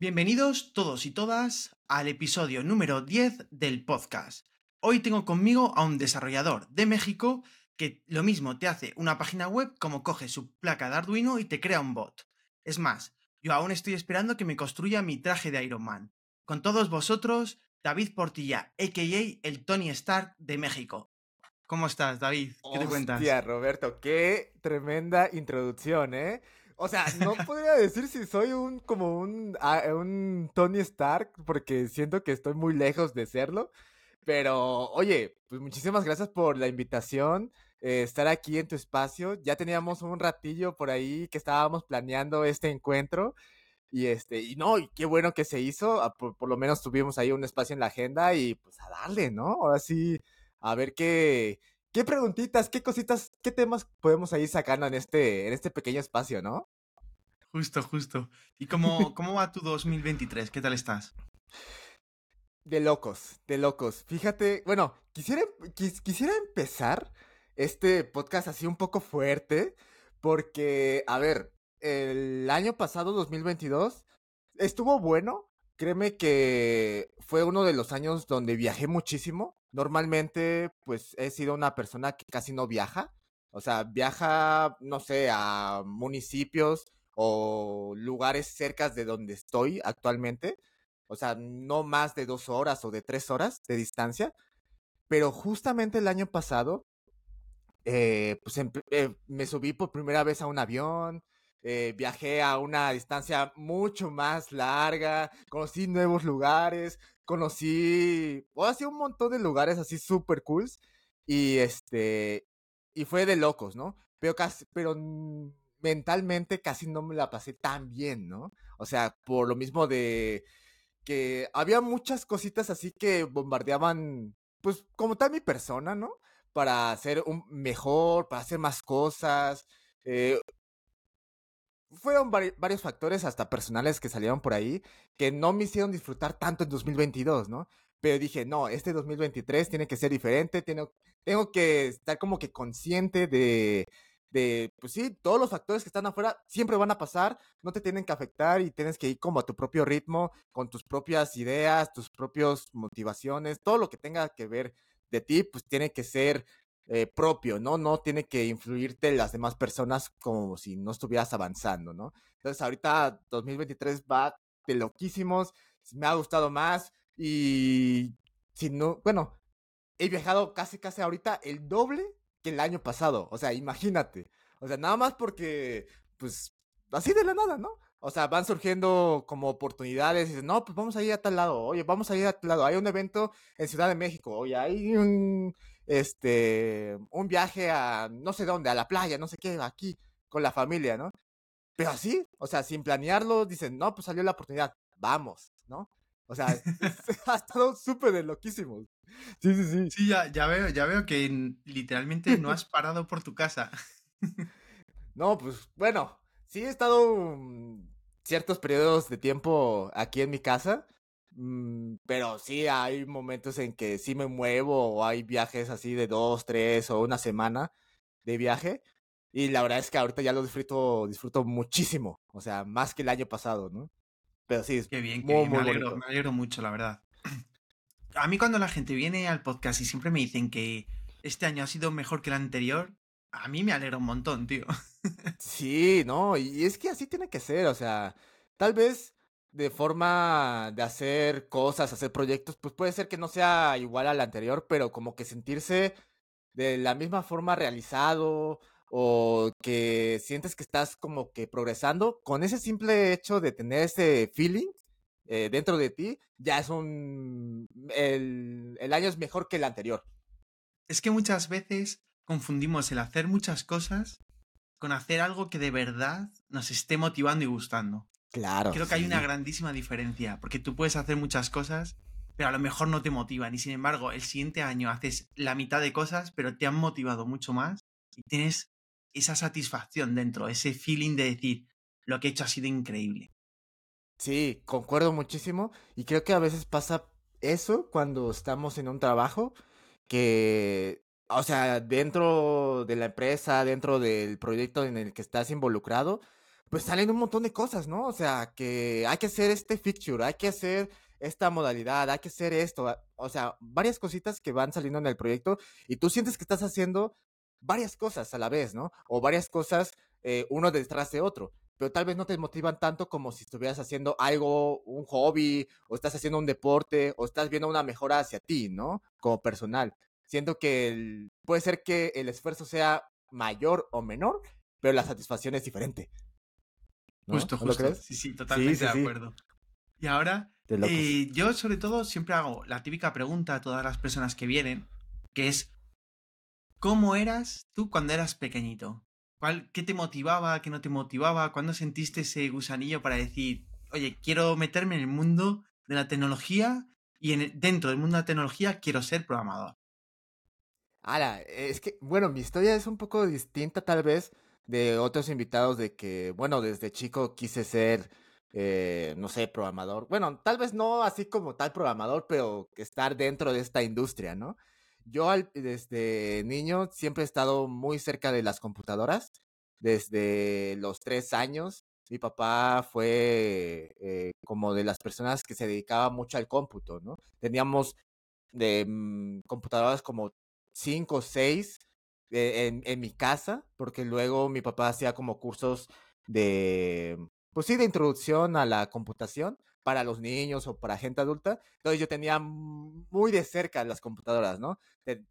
Bienvenidos todos y todas al episodio número 10 del podcast. Hoy tengo conmigo a un desarrollador de México que lo mismo te hace una página web como coge su placa de Arduino y te crea un bot. Es más, yo aún estoy esperando que me construya mi traje de Iron Man. Con todos vosotros, David Portilla, a.k.a. el Tony Stark de México. ¿Cómo estás, David? ¿Qué te cuentas? Roberto, qué tremenda introducción, ¿eh? O sea, no podría decir si soy un como un, ah, un Tony Stark, porque siento que estoy muy lejos de serlo. Pero, oye, pues muchísimas gracias por la invitación, eh, estar aquí en tu espacio. Ya teníamos un ratillo por ahí que estábamos planeando este encuentro. Y este, y no, y qué bueno que se hizo. ah, Por, por lo menos tuvimos ahí un espacio en la agenda y pues a darle, ¿no? Ahora sí, a ver qué, qué preguntitas, qué cositas, qué temas podemos ahí sacando en este, en este pequeño espacio, ¿no? Justo, justo. ¿Y cómo, cómo va tu 2023? ¿Qué tal estás? De locos, de locos. Fíjate, bueno, quisiera, quis- quisiera empezar este podcast así un poco fuerte, porque, a ver, el año pasado, 2022, estuvo bueno. Créeme que fue uno de los años donde viajé muchísimo. Normalmente, pues he sido una persona que casi no viaja. O sea, viaja, no sé, a municipios o lugares cercas de donde estoy actualmente. O sea, no más de dos horas o de tres horas de distancia. Pero justamente el año pasado, eh, pues empe- eh, me subí por primera vez a un avión, eh, viajé a una distancia mucho más larga, conocí nuevos lugares, conocí, o así un montón de lugares así super cools. Y este, y fue de locos, ¿no? Pero casi, pero mentalmente casi no me la pasé tan bien, ¿no? O sea, por lo mismo de que había muchas cositas así que bombardeaban, pues como tal mi persona, ¿no? Para ser un mejor, para hacer más cosas. eh, fueron vari- varios factores, hasta personales, que salieron por ahí, que no me hicieron disfrutar tanto en 2022, ¿no? Pero dije, no, este 2023 tiene que ser diferente, tengo, tengo que estar como que consciente de, de, pues sí, todos los factores que están afuera siempre van a pasar, no te tienen que afectar y tienes que ir como a tu propio ritmo, con tus propias ideas, tus propias motivaciones, todo lo que tenga que ver de ti, pues tiene que ser eh, propio, ¿no? No tiene que influirte las demás personas como si no estuvieras avanzando, ¿no? Entonces ahorita 2023 va de loquísimos, me ha gustado más y si no, bueno, he viajado casi casi ahorita el doble que el año pasado, o sea, imagínate, o sea, nada más porque, pues, así de la nada, ¿no? O sea, van surgiendo como oportunidades y dicen, no, pues vamos a ir a tal lado, oye, vamos a ir a tal lado, hay un evento en Ciudad de México, oye, hay un, este, un viaje a no sé dónde, a la playa, no sé qué, aquí, con la familia, ¿no? Pero así, o sea, sin planearlo, dicen, no, pues salió la oportunidad, vamos, ¿no? O sea, ha estado súper de loquísimo. Sí, sí, sí. Sí, ya, ya veo, ya veo que literalmente no has parado por tu casa. No, pues bueno, sí he estado mm, ciertos periodos de tiempo aquí en mi casa, mm, pero sí hay momentos en que sí me muevo o hay viajes así de dos, tres o una semana de viaje y la verdad es que ahorita ya lo disfruto, disfruto muchísimo, o sea, más que el año pasado, ¿no? Pero sí, Qué bien, qué muy, bien. Me alegro, me alegro mucho, la verdad. A mí cuando la gente viene al podcast y siempre me dicen que este año ha sido mejor que el anterior, a mí me alegra un montón, tío. Sí, no, y es que así tiene que ser, o sea, tal vez de forma de hacer cosas, hacer proyectos, pues puede ser que no sea igual al anterior, pero como que sentirse de la misma forma realizado o que sientes que estás como que progresando, con ese simple hecho de tener ese feeling eh, dentro de ti, ya es un... El, el año es mejor que el anterior. Es que muchas veces confundimos el hacer muchas cosas con hacer algo que de verdad nos esté motivando y gustando. Claro. Creo que hay una grandísima diferencia, porque tú puedes hacer muchas cosas, pero a lo mejor no te motivan. Y sin embargo, el siguiente año haces la mitad de cosas, pero te han motivado mucho más y tienes esa satisfacción dentro, ese feeling de decir, lo que he hecho ha sido increíble. Sí, concuerdo muchísimo y creo que a veces pasa eso cuando estamos en un trabajo que, o sea, dentro de la empresa, dentro del proyecto en el que estás involucrado, pues salen un montón de cosas, ¿no? O sea, que hay que hacer este feature, hay que hacer esta modalidad, hay que hacer esto, o sea, varias cositas que van saliendo en el proyecto y tú sientes que estás haciendo varias cosas a la vez, ¿no? O varias cosas eh, uno detrás de otro, pero tal vez no te motivan tanto como si estuvieras haciendo algo, un hobby, o estás haciendo un deporte, o estás viendo una mejora hacia ti, ¿no? Como personal. Siento que puede ser que el esfuerzo sea mayor o menor, pero la satisfacción es diferente. Justo, justo. ¿Lo crees? Sí, sí, totalmente de acuerdo. Y ahora, eh, yo sobre todo siempre hago la típica pregunta a todas las personas que vienen, que es, ¿cómo eras tú cuando eras pequeñito? ¿Cuál, ¿Qué te motivaba, qué no te motivaba? ¿Cuándo sentiste ese gusanillo para decir, oye, quiero meterme en el mundo de la tecnología y en dentro del mundo de la tecnología quiero ser programador? Ahora, es que, bueno, mi historia es un poco distinta tal vez de otros invitados de que, bueno, desde chico quise ser, eh, no sé, programador. Bueno, tal vez no así como tal programador, pero estar dentro de esta industria, ¿no? Yo desde niño siempre he estado muy cerca de las computadoras. Desde los tres años, mi papá fue eh, como de las personas que se dedicaba mucho al cómputo, ¿no? Teníamos de mm, computadoras como cinco o seis eh, en, en, mi casa, porque luego mi papá hacía como cursos de, pues sí, de introducción a la computación para los niños o para gente adulta. Entonces yo tenía muy de cerca las computadoras, ¿no?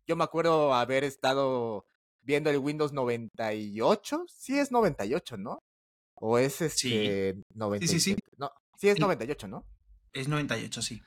Yo me acuerdo haber estado viendo el Windows 98, sí es 98, ¿no? O es este sí. 97. Sí, sí, sí. No, sí es 98, ¿no? Es 98, sí.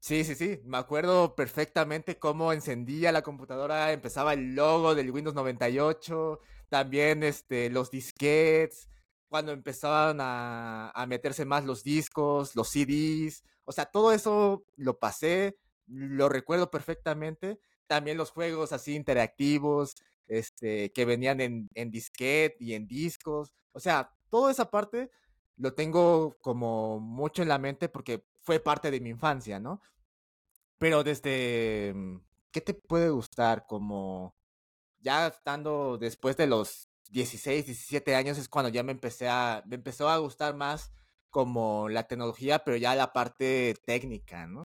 Sí, sí, sí. Me acuerdo perfectamente cómo encendía la computadora, empezaba el logo del Windows 98, también este, los disquetes, cuando empezaban a, a meterse más los discos, los CDs. O sea, todo eso lo pasé, lo recuerdo perfectamente. También los juegos así interactivos, este, que venían en, en disquete y en discos. O sea, toda esa parte lo tengo como mucho en la mente porque fue parte de mi infancia, ¿no? Pero desde, mm, ¿qué te puede gustar? Como ya estando después de los 16, 17 años es cuando ya me empecé a, me empezó a gustar más como la tecnología, pero ya la parte técnica, ¿no?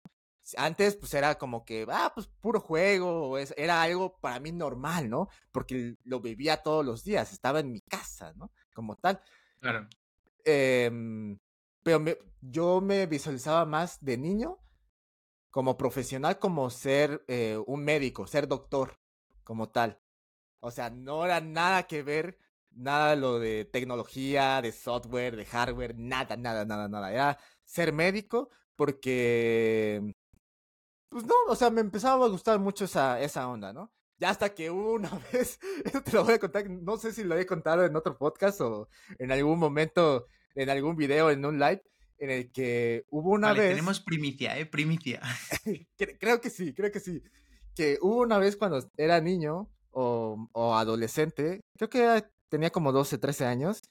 Antes pues era como que, ah, pues puro juego, era algo para mí normal, ¿no? Porque lo vivía todos los días, estaba en mi casa, ¿no? Como tal. Claro. Eh, pero yo me visualizaba más de niño como profesional, como ser eh, un médico, ser doctor, como tal. O sea, no era nada que ver, nada lo de tecnología, de software, de hardware, nada, nada, nada, nada. Era ser médico porque, pues no, o sea, me empezaba a gustar mucho esa, esa onda, ¿no? Ya hasta que una vez, esto te lo voy a contar, no sé si lo he contado en otro podcast o en algún momento en algún video, en un live, en el que hubo una vale, vez. Tenemos primicia, ¿eh? Primicia. creo que sí, creo que sí. Que hubo una vez cuando era niño o, adolescente, creo que tenía como 12, 13 años,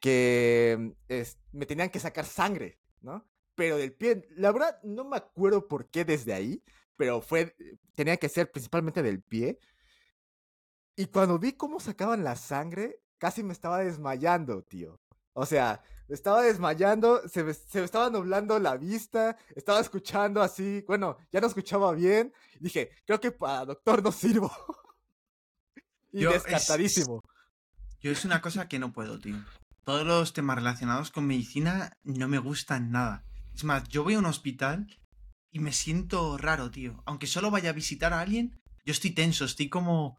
que es, me tenían que sacar sangre, ¿no? Pero del pie, la verdad no me acuerdo por qué desde ahí, pero fue, tenía que ser principalmente del pie. Y cuando vi cómo sacaban la sangre, casi me estaba desmayando, tío. O sea, estaba desmayando, se se me, estaba nublando la vista, estaba escuchando así, bueno, ya no escuchaba bien. Dije, creo que para doctor no sirvo. y yo descartadísimo. Es, yo es una cosa que no puedo, tío. Todos los temas relacionados con medicina no me gustan nada. Es más, yo voy a un hospital y me siento raro, tío. Aunque solo vaya a visitar a alguien, yo estoy tenso, estoy como...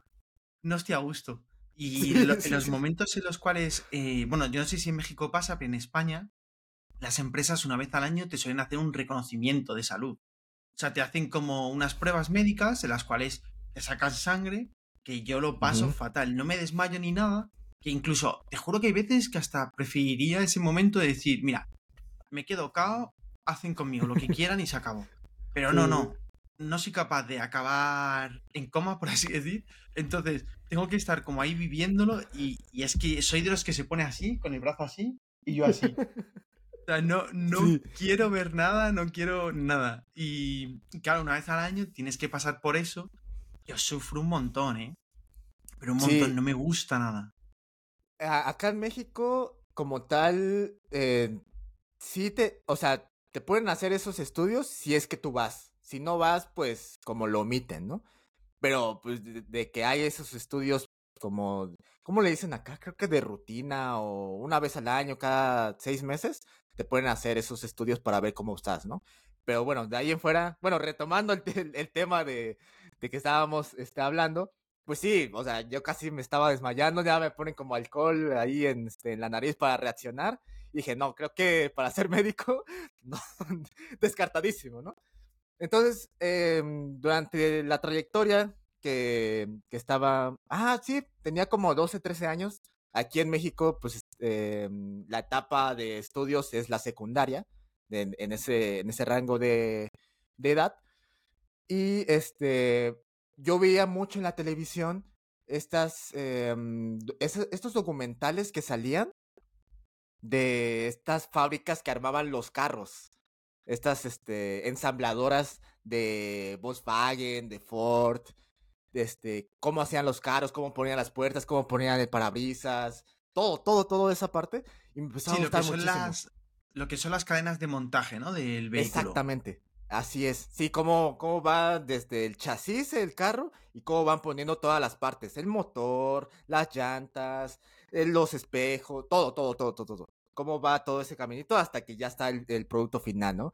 No estoy a gusto. Y en los momentos en los cuales, eh, bueno, yo no sé si en México pasa, pero en España, las empresas una vez al año te suelen hacer un reconocimiento de salud. O sea, te hacen como unas pruebas médicas en las cuales te sacan sangre, que yo lo paso fatal, no me desmayo ni nada, que incluso, te juro que hay veces que hasta preferiría ese momento de decir, mira, me quedo cao, hacen conmigo lo que quieran y se acabó. Pero no, no, no soy capaz de acabar en coma, por así decir. Entonces, tengo que estar como ahí viviéndolo y, es que soy de los que se pone así, con el brazo así y yo así. O sea, no, no quiero ver nada, no quiero nada. Y claro, una vez al año tienes que pasar por eso. Yo sufro un montón, ¿eh? Pero un montón, no me gusta nada. Acá en México, como tal, eh, sí te, o sea, te pueden hacer esos estudios si es que tú vas. Si no vas, pues como lo omiten, ¿no? Pero pues de, que hay esos estudios como, ¿cómo le dicen acá? Creo que de rutina o una vez al año, cada seis meses, te pueden hacer esos estudios para ver cómo estás, ¿no? Pero bueno, de ahí en fuera, bueno, retomando el, el, tema de, de, que estábamos este, hablando, pues sí, o sea, yo casi me estaba desmayando, ya me ponen como alcohol ahí en, este, en la nariz para reaccionar. Y dije, no, creo que para ser médico, no, descartadísimo, ¿no? Entonces, em, durante la trayectoria que, que, estaba, ah, sí, tenía como 12, 13 años. Aquí en México, pues em, la etapa de estudios es la secundaria, en, en, ese, en ese rango de, de edad. Y este, yo veía mucho en la televisión estas, em, estos documentales que salían de estas fábricas que armaban los carros. Estas este, ensambladoras de Volkswagen, de Ford, este, cómo hacían los carros, cómo ponían las puertas, cómo ponían el parabrisas, todo, todo, todo esa parte. Y me a gustar lo que, son las, lo que son las cadenas de montaje, ¿no? Del vehículo. Exactamente. Así es. Sí, cómo, cómo va desde el chasis el carro y cómo van poniendo todas las partes. El motor, las llantas, eh, los espejos, todo, todo, todo, todo, todo. Cómo va todo ese caminito hasta que ya está el, producto final, ¿no?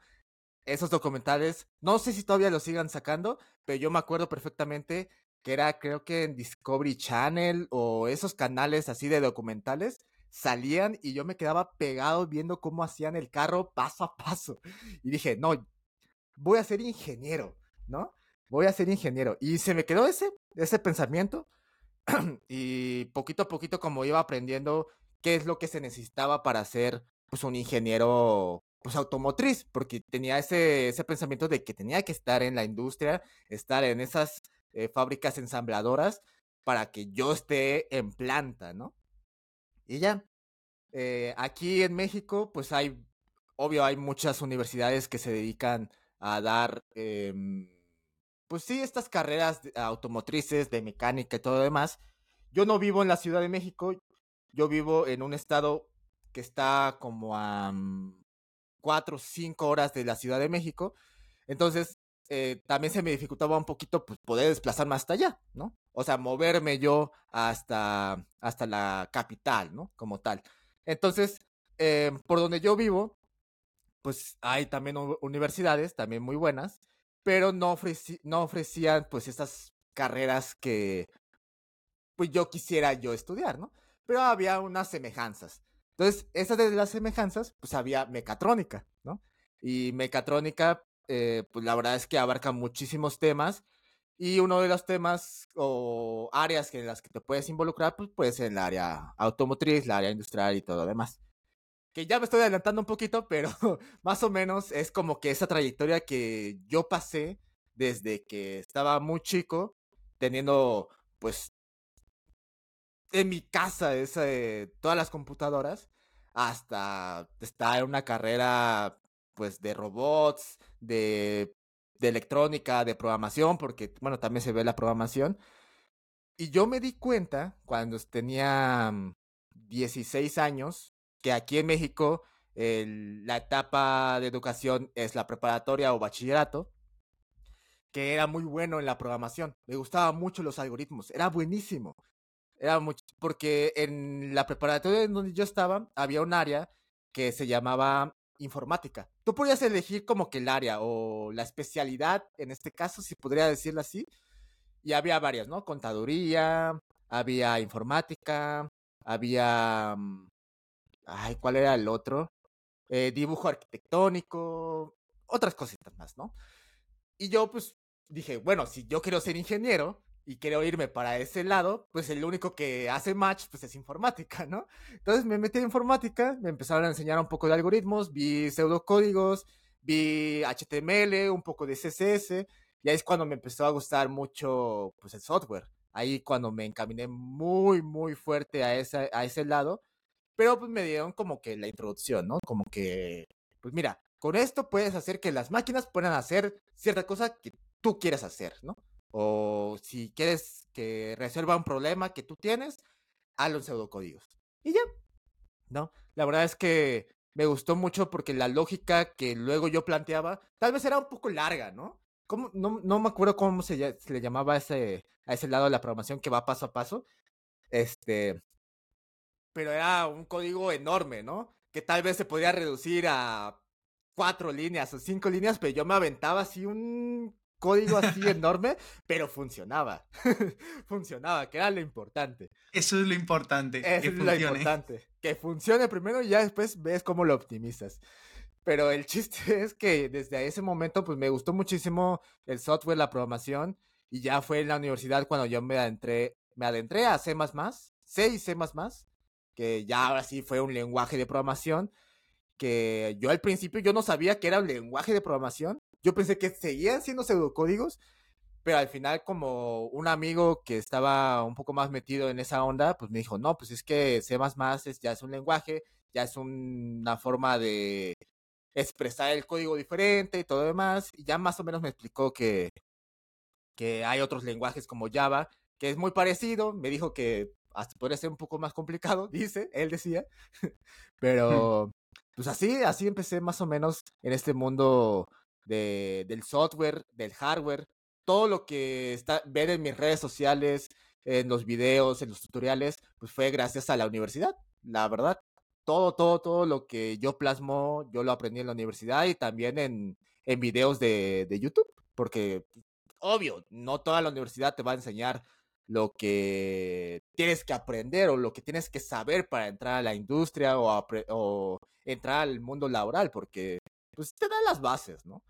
Esos documentales, no sé si todavía los sigan sacando, pero yo me acuerdo perfectamente que era creo que en Discovery Channel o esos canales así de documentales salían y yo me quedaba pegado viendo cómo hacían el carro paso a paso. Y dije, no, voy a ser ingeniero, ¿no? Voy a ser ingeniero. Y se me quedó ese, ese pensamiento. y poquito a poquito, como iba aprendiendo qué es lo que se necesitaba para ser pues, un ingeniero pues, automotriz, porque tenía ese, ese pensamiento de que tenía que estar en la industria, estar en esas eh, fábricas ensambladoras para que yo esté en planta, ¿no? Y ya, eh, aquí en México, pues hay, obvio, hay muchas universidades que se dedican a dar, em, pues sí, estas carreras automotrices, de mecánica y todo lo demás. Yo no vivo en la Ciudad de México, yo vivo en un estado que está como a mm, cuatro o cinco horas de la Ciudad de México. Entonces, eh, también se me dificultaba un poquito pues, poder desplazarme hasta allá, ¿no? O sea, moverme yo hasta, hasta la capital, ¿no? Como tal. Entonces, em, por donde yo vivo, pues hay también universidades, también muy buenas, pero no, no ofrecían pues estas carreras que pues yo quisiera yo estudiar, ¿no? Pero había unas semejanzas. Entonces, esas de las semejanzas, pues había mecatrónica, ¿no? Y mecatrónica, eh, pues la verdad es que abarca muchísimos temas. Y uno de los temas o áreas en las que te puedes involucrar, pues puede ser el área automotriz, la área industrial y todo lo demás que ya me estoy adelantando un poquito, pero más o menos es como que esa trayectoria que yo pasé desde que estaba muy chico, teniendo pues en mi casa todas las computadoras, hasta estar en una carrera pues de robots, de, de electrónica, de programación, porque bueno, también se ve la programación. Y yo me di cuenta cuando tenía 16 años, que aquí en México la etapa de educación es la preparatoria o bachillerato, que era muy bueno en la programación. Me gustaban mucho los algoritmos, era buenísimo. Era mucho, porque en la preparatoria en donde yo estaba había un área que se llamaba informática. Tú podías elegir como que el área o la especialidad, en este caso, si podría decirlo así. Y había varias, ¿no? Contaduría, había informática, había mm, Ay, ¿cuál era el otro? Eh, dibujo arquitectónico, otras cositas más, ¿no? Y yo pues dije, bueno, si yo quiero ser ingeniero y quiero irme para ese lado, pues el único que hace match pues es informática, ¿no? Entonces me metí en informática, me empezaron a enseñar un poco de algoritmos, vi pseudocódigos, vi HTML, un poco de CSS, y ahí es cuando me empezó a gustar mucho pues el software. Ahí cuando me encaminé muy, muy fuerte a, esa, a ese lado pero pues me dieron como que la introducción, ¿no? Como que, pues mira, con esto puedes hacer que las máquinas puedan hacer cierta cosa que tú quieras hacer, ¿no? O si quieres que resuelva un problema que tú tienes, hazlo en pseudocódigos. Y ya, ¿no? la verdad es que me gustó mucho porque la lógica que luego yo planteaba, tal vez era un poco larga, ¿no? ¿Cómo? No, no me acuerdo cómo se, le llamaba a ese, a ese lado de la programación que va paso a paso. Este, pero era un código enorme, ¿no? Que tal vez se podía reducir a cuatro líneas o cinco líneas, pero yo me aventaba así un código así enorme, pero funcionaba. funcionaba, que era lo importante. Eso es lo importante. Eso es lo importante. Que funcione primero y ya después ves cómo lo optimizas. Pero el chiste es que desde ese momento pues me gustó muchísimo el software, la programación y ya fue en la universidad cuando yo me adentré, me adentré a C++, C y C++, que ya ahora sí fue un lenguaje de programación que yo al principio yo no sabía que era un lenguaje de programación. Yo pensé que seguían siendo pseudocódigos, pero al final como un amigo que estaba un poco más metido en esa onda, pues me dijo, no, pues es que C++ es, ya es un lenguaje, ya es una forma de expresar el código diferente y todo demás. Y ya más o menos me explicó que, que hay otros lenguajes como Java, que es muy parecido. Me dijo que hasta podría ser un poco más complicado, dice, él decía. Pero, pues así, así empecé más o menos en este mundo de, del software, del hardware, todo lo que está, ver en mis redes sociales, en los videos, en los tutoriales, pues fue gracias a la universidad, la verdad. Todo, todo, todo lo que yo plasmo, yo lo aprendí en la universidad y también en, en videos de, de YouTube, porque obvio, no toda la universidad te va a enseñar lo que tienes que aprender o lo que tienes que saber para entrar a la industria o, entrar al mundo laboral, porque pues te dan las bases, ¿no?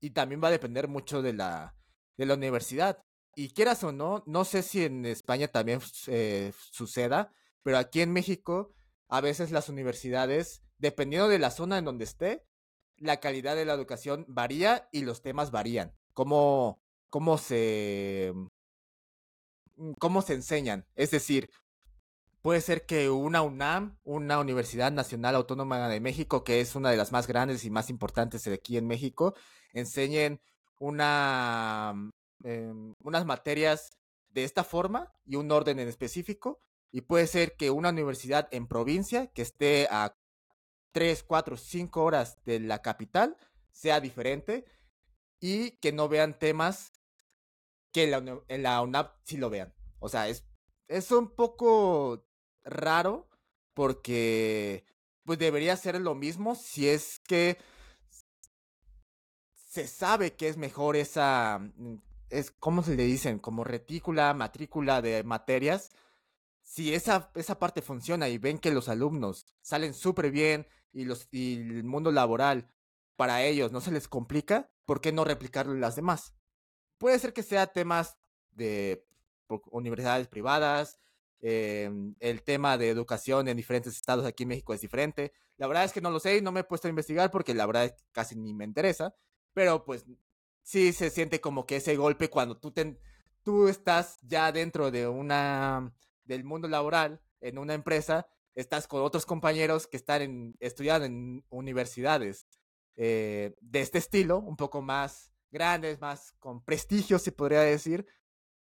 Y también va a depender mucho de la, de la universidad. Y quieras o no, no sé si en España también eh, suceda, pero aquí en México, a veces las universidades, dependiendo de la zona en donde esté, la calidad de la educación varía y los temas varían. Cómo, cómo se cómo se enseñan. Es decir, puede ser que una UNAM, una Universidad Nacional Autónoma de México, que es una de las más grandes y más importantes aquí en México, enseñen una, mm, em, unas materias de esta forma y un orden en específico. Y puede ser que una universidad en provincia que esté a 3, 4, 5 horas de la capital sea diferente y que no vean temas que en la, UNAP sí lo vean. O sea, es, es un poco raro porque pues debería ser lo mismo si es que se sabe que es mejor esa mm, es cómo se le dicen como retícula matrícula de materias si esa, esa parte funciona y ven que los alumnos salen súper bien y los y el mundo laboral para ellos no se les complica ¿por qué no replicarlo en las demás? Puede ser que sea temas de universidades privadas, em, el tema de educación en diferentes estados aquí en México es diferente. La verdad es que no lo sé y no me he puesto a investigar porque la verdad es que casi ni me interesa, pero pues sí se siente como que ese golpe cuando tú, tú estás ya dentro de una, del mundo laboral, en una empresa, estás con otros compañeros que están en, estudiando en universidades eh, de este estilo, un poco más grandes, más con prestigio, se podría decir,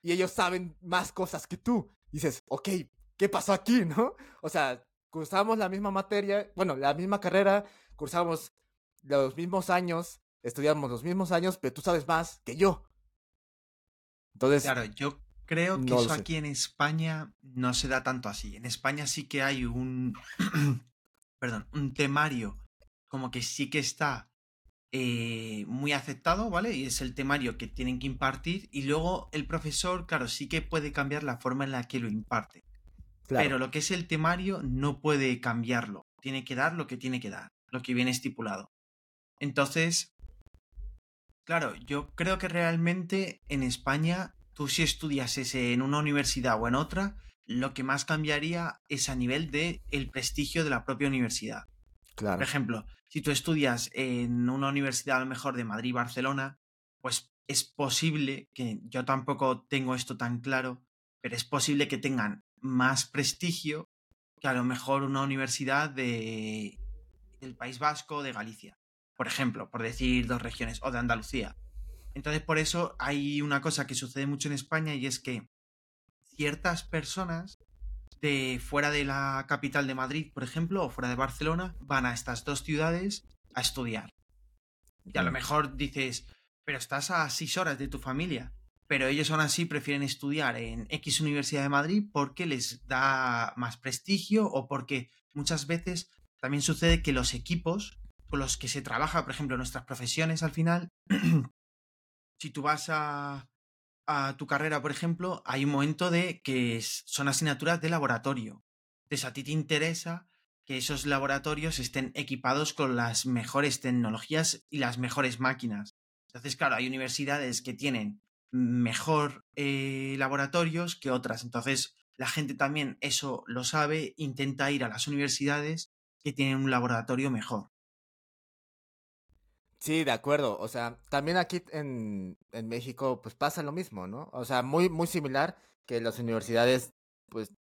y ellos saben más cosas que tú. dices, ok, ¿qué pasó aquí, no? O sea, cursamos la misma materia, bueno, la misma carrera, cursamos los mismos años, estudiamos los mismos años, pero tú sabes más que yo. Entonces. Claro, yo creo que eso aquí en España no se da tanto así. En España sí que hay un. perdón, un temario como que sí que está eh, muy aceptado, ¿vale? Y es el temario que tienen que impartir. Y luego el profesor, claro, sí que puede cambiar la forma en la que lo imparte. Pero lo que es el temario no puede cambiarlo. Tiene que dar lo que tiene que dar, lo que viene estipulado. Entonces, claro, yo creo que realmente en España, tú si estudias ese en una universidad o en otra, lo que más cambiaría es a nivel de el prestigio de la propia universidad. Por ejemplo, si tú estudias en una universidad a lo mejor de Madrid, Barcelona, pues es posible que yo tampoco tengo esto tan claro, pero es posible que tengan más prestigio que a lo mejor una universidad de del País Vasco de Galicia, por ejemplo, por decir dos regiones, o de Andalucía. Entonces, por eso hay una cosa que sucede mucho en España y es que ciertas personas de fuera de la capital de Madrid, por ejemplo, o fuera de Barcelona, van a estas dos ciudades a estudiar. Y a lo Mm. mejor dices, pero estás a seis horas de tu familia. Pero ellos aún así prefieren estudiar en X Universidad de Madrid porque les da más prestigio o porque muchas veces también sucede que los equipos con los que se trabaja, por ejemplo, nuestras profesiones al final, si tú vas a, a tu carrera, por ejemplo, hay un momento de que son asignaturas de laboratorio. Entonces a ti te interesa que esos laboratorios estén equipados con las mejores tecnologías y las mejores máquinas. Entonces, claro, hay universidades que tienen mejor eh, laboratorios que otras. Entonces, la gente también eso lo sabe, intenta ir a las universidades que tienen un laboratorio mejor. Sí, de acuerdo. O sea, también aquí en, en México, pues pasa lo mismo, ¿no? O sea, muy, muy similar que las universidades, pues,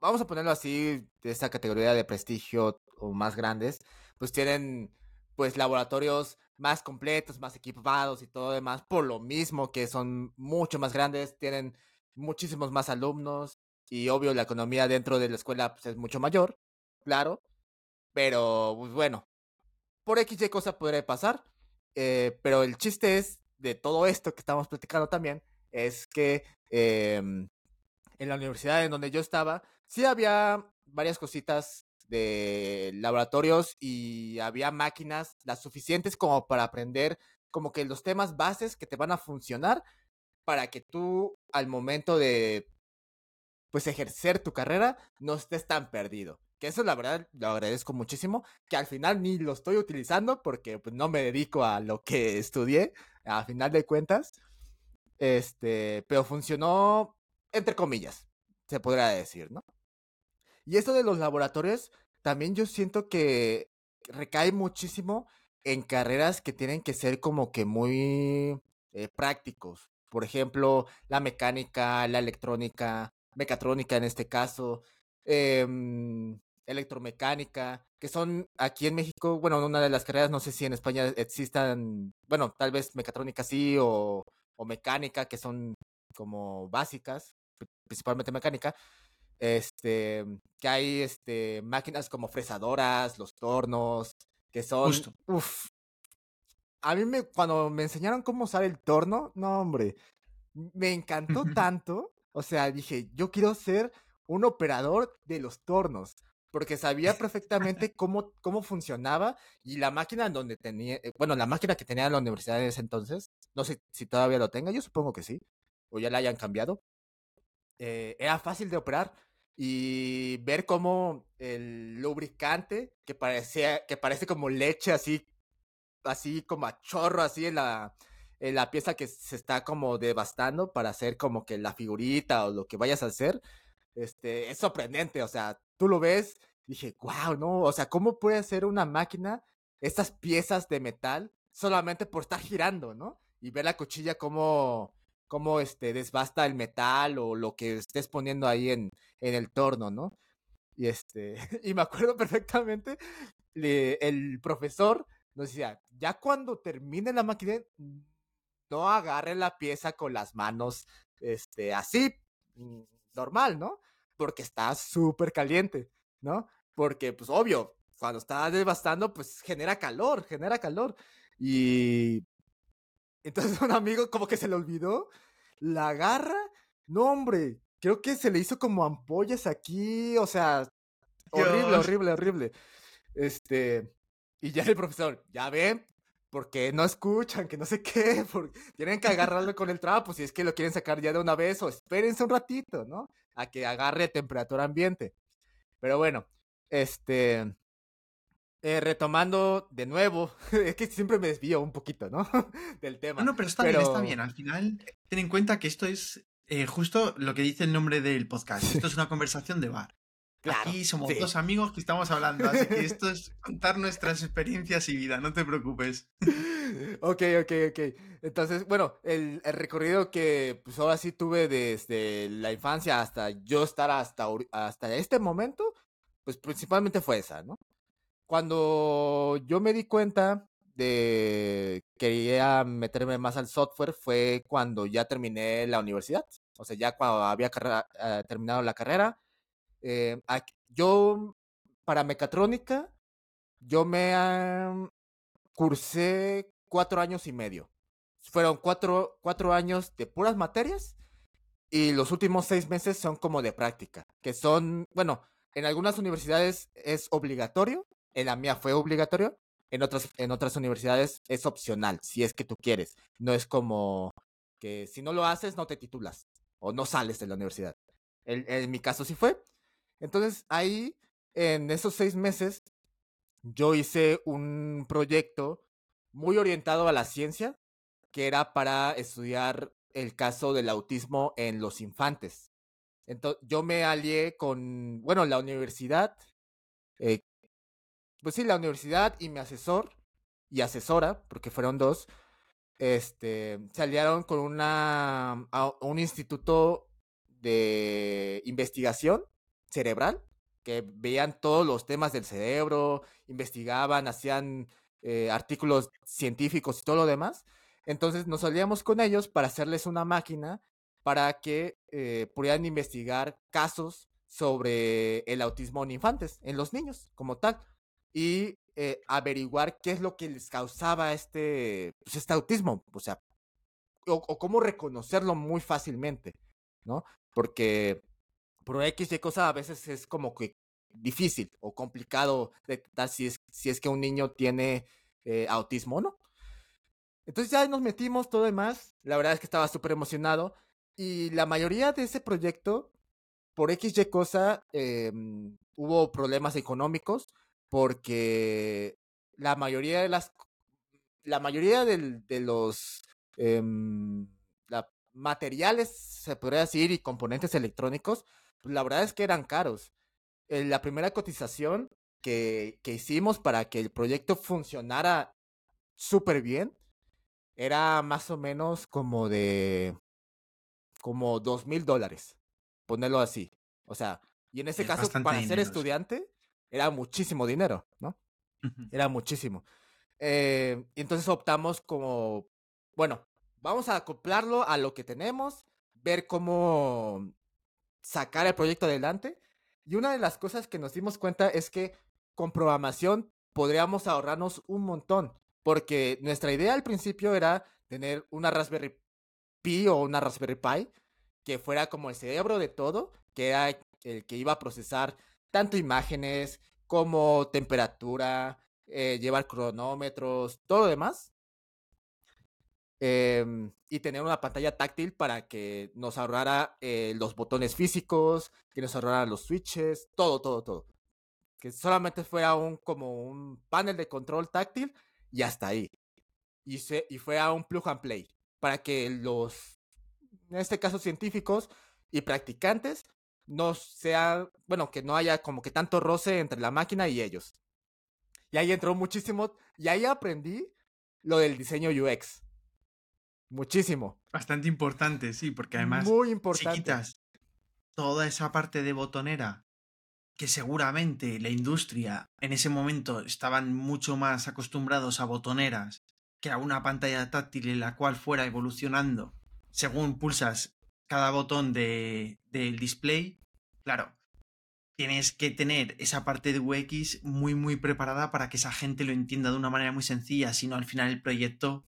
vamos a ponerlo así, de esta categoría de prestigio o más grandes, pues tienen, pues, laboratorios más completos, más equipados y todo demás, por lo mismo que son mucho más grandes, tienen muchísimos más alumnos y obvio la economía dentro de la escuela pues, es mucho mayor, claro, pero pues bueno, por X y cosa podría pasar. Eh, pero el chiste es de todo esto que estamos platicando también, es que em, en la universidad en donde yo estaba, sí había varias cositas de laboratorios y había máquinas las suficientes como para aprender como que los temas bases que te van a funcionar para que tú al momento de pues ejercer tu carrera no estés tan perdido. Que eso la verdad lo agradezco muchísimo, que al final ni lo estoy utilizando porque pues, no me dedico a lo que estudié, a final de cuentas. Este, pero funcionó entre comillas, se podría decir, ¿no? Y esto de los laboratorios, también yo siento que recae muchísimo en carreras que tienen que ser como que muy eh, prácticos. Por ejemplo, la mecánica, la electrónica, mecatrónica en este caso, em, electromecánica, que son aquí en México, bueno, una de las carreras, no sé si en España existan, bueno, tal vez mecatrónica sí o, o mecánica, que son como básicas, pri- principalmente mecánica, este, que hay este, máquinas como fresadoras, los tornos, que son, uff, a mí me, cuando me enseñaron cómo usar el torno, no hombre, me encantó tanto, o sea, dije, yo quiero ser un operador de los tornos, porque sabía perfectamente cómo, cómo funcionaba y la máquina donde tenía, eh, bueno, la máquina que tenía en la universidad en ese entonces, no sé si todavía lo tenga, yo supongo que sí, o ya la hayan cambiado, eh, era fácil de operar y ver cómo el lubricante que parecía que parece como leche así así como a chorro así en la en la pieza que se está como devastando para hacer como que la figurita o lo que vayas a hacer este es sorprendente o sea tú lo ves dije wow no o sea cómo puede hacer una máquina estas piezas de metal solamente por estar girando no y ver la cuchilla como cómo este desbasta el metal o lo que estés poniendo ahí en, en el torno, ¿no? Y este, y me acuerdo perfectamente, le- el profesor nos decía, ya cuando termine la máquina, no agarre la pieza con las manos, este, así, normal, ¿no? Porque está súper caliente, ¿no? Porque, pues, obvio, cuando está devastando, pues, genera calor, genera calor. Y entonces un amigo como que se le olvidó, la agarra, no hombre, creo que se le hizo como ampollas aquí, o sea, horrible, Dios. horrible, horrible. Este, y ya el profesor, ya ven, porque no escuchan, que no sé qué, porque tienen que agarrarlo con el trapo, si es que lo quieren sacar ya de una vez, o espérense un ratito, ¿no? A que agarre temperatura ambiente. Pero bueno, este, eh, retomando de nuevo, es que siempre me desvío un poquito, ¿no? Del tema. No, no, pero está bien, está bien. Al final, ten en cuenta que esto es eh, justo lo que dice el nombre del podcast. Esto es una conversación de bar. Claro, Aquí somos sí. dos amigos que estamos hablando, así que esto es contar nuestras experiencias y vida, no te preocupes. Ok, ok, ok. Entonces, bueno, el, el recorrido que pues ahora sí tuve desde la infancia hasta yo estar hasta, hasta este momento, pues principalmente fue esa, ¿no? Cuando yo me di cuenta de que quería meterme más al software fue cuando ya terminé la universidad. O sea, ya cuando había eh, terminado la carrera, Eh, yo, para mecatrónica, yo me cursé cuatro años y medio. Fueron cuatro, cuatro años de puras materias y los últimos seis meses son como de práctica, que son, bueno, en algunas universidades es obligatorio, en la mía fue obligatorio, en otras, en otras universidades es opcional, si es que tú quieres. No es como que si no lo haces no te titulas o no sales de la universidad. En, mi caso sí fue. Entonces ahí, en esos seis meses, yo hice un proyecto muy orientado a la ciencia, que era para estudiar el caso del autismo en los infantes. Entonces, yo me alié con, bueno, la universidad, eh, pues sí, la universidad y mi asesor y asesora, porque fueron dos, este, se aliaron con una, un instituto de investigación cerebral, que veían todos los temas del cerebro, investigaban, hacían eh, artículos científicos y todo lo demás. Entonces nos salíamos con ellos para hacerles una máquina para que eh, pudieran investigar casos sobre el autismo en infantes, en los niños como tal, y eh, averiguar qué es lo que les causaba este, pues, este autismo, o sea, o, cómo reconocerlo muy fácilmente, ¿no? Porque por X y cosa a veces es como que difícil o complicado detectar si es, si es que un niño tiene eh, autismo o no. Entonces ya nos metimos todo demás. La verdad es que estaba súper emocionado. Y la mayoría de ese proyecto, por X y cosa, em, hubo problemas económicos porque la mayoría de las la mayoría de los em, materiales, se podría decir, y componentes electrónicos, la verdad es que eran caros. Eh, la primera cotización que, que hicimos para que el proyecto funcionara súper bien era más o menos como de como dos mil dólares, ponerlo así. O sea, y en ese caso, para ser estudiante, era muchísimo dinero, ¿no? Era muchísimo. Eh, entonces optamos como, bueno, vamos a acoplarlo a lo que tenemos, ver cómo sacar el proyecto adelante. Y una de las cosas que nos dimos cuenta es que con programación podríamos ahorrarnos un montón. Porque nuestra idea al principio era tener una Raspberry Pi o una Raspberry Pi que fuera como el cerebro de todo, que era el que iba a procesar tanto imágenes como temperatura, eh, llevar cronómetros, todo lo demás. Em, y tener una pantalla táctil para que nos ahorrara eh, los botones físicos, que nos ahorrara los switches, todo, todo, todo. Que solamente fuera un como un panel de control táctil y hasta ahí. Y, se, y fuera un plug and play para que los, en este caso científicos y practicantes, no sea, bueno, que no haya como que tanto roce entre la máquina y ellos. Y ahí entró muchísimo, y ahí aprendí lo del diseño UX Muchísimo. Bastante importante, sí, porque además. Muy importante. Si quitas toda esa parte de botonera, que seguramente la industria en ese momento estaban mucho más acostumbrados a botoneras que a una pantalla táctil en la cual fuera evolucionando según pulsas cada botón de, del display. Claro, tienes que tener esa parte de UX muy, muy preparada para que esa gente lo entienda de una manera muy sencilla, si no al final el proyecto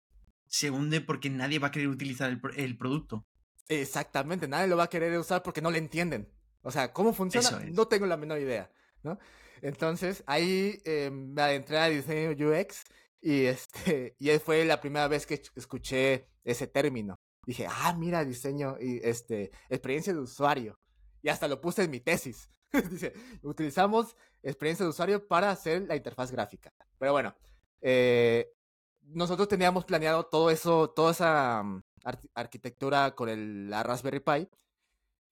se hunde porque nadie va a querer utilizar el, producto. Exactamente, nadie lo va a querer usar porque no le entienden. O sea, ¿cómo funciona? No tengo la menor idea, ¿no? Entonces, ahí eh, me adentré a diseño UX y, este, y fue la primera vez que escuché ese término. Dije, ah, mira, diseño y este, experiencia de usuario. Y hasta lo puse en mi tesis. Dice, utilizamos experiencia de usuario para hacer la interfaz gráfica. Pero bueno, eh, nosotros teníamos planeado todo eso, toda esa mm, arquitectura con el, la Raspberry Pi.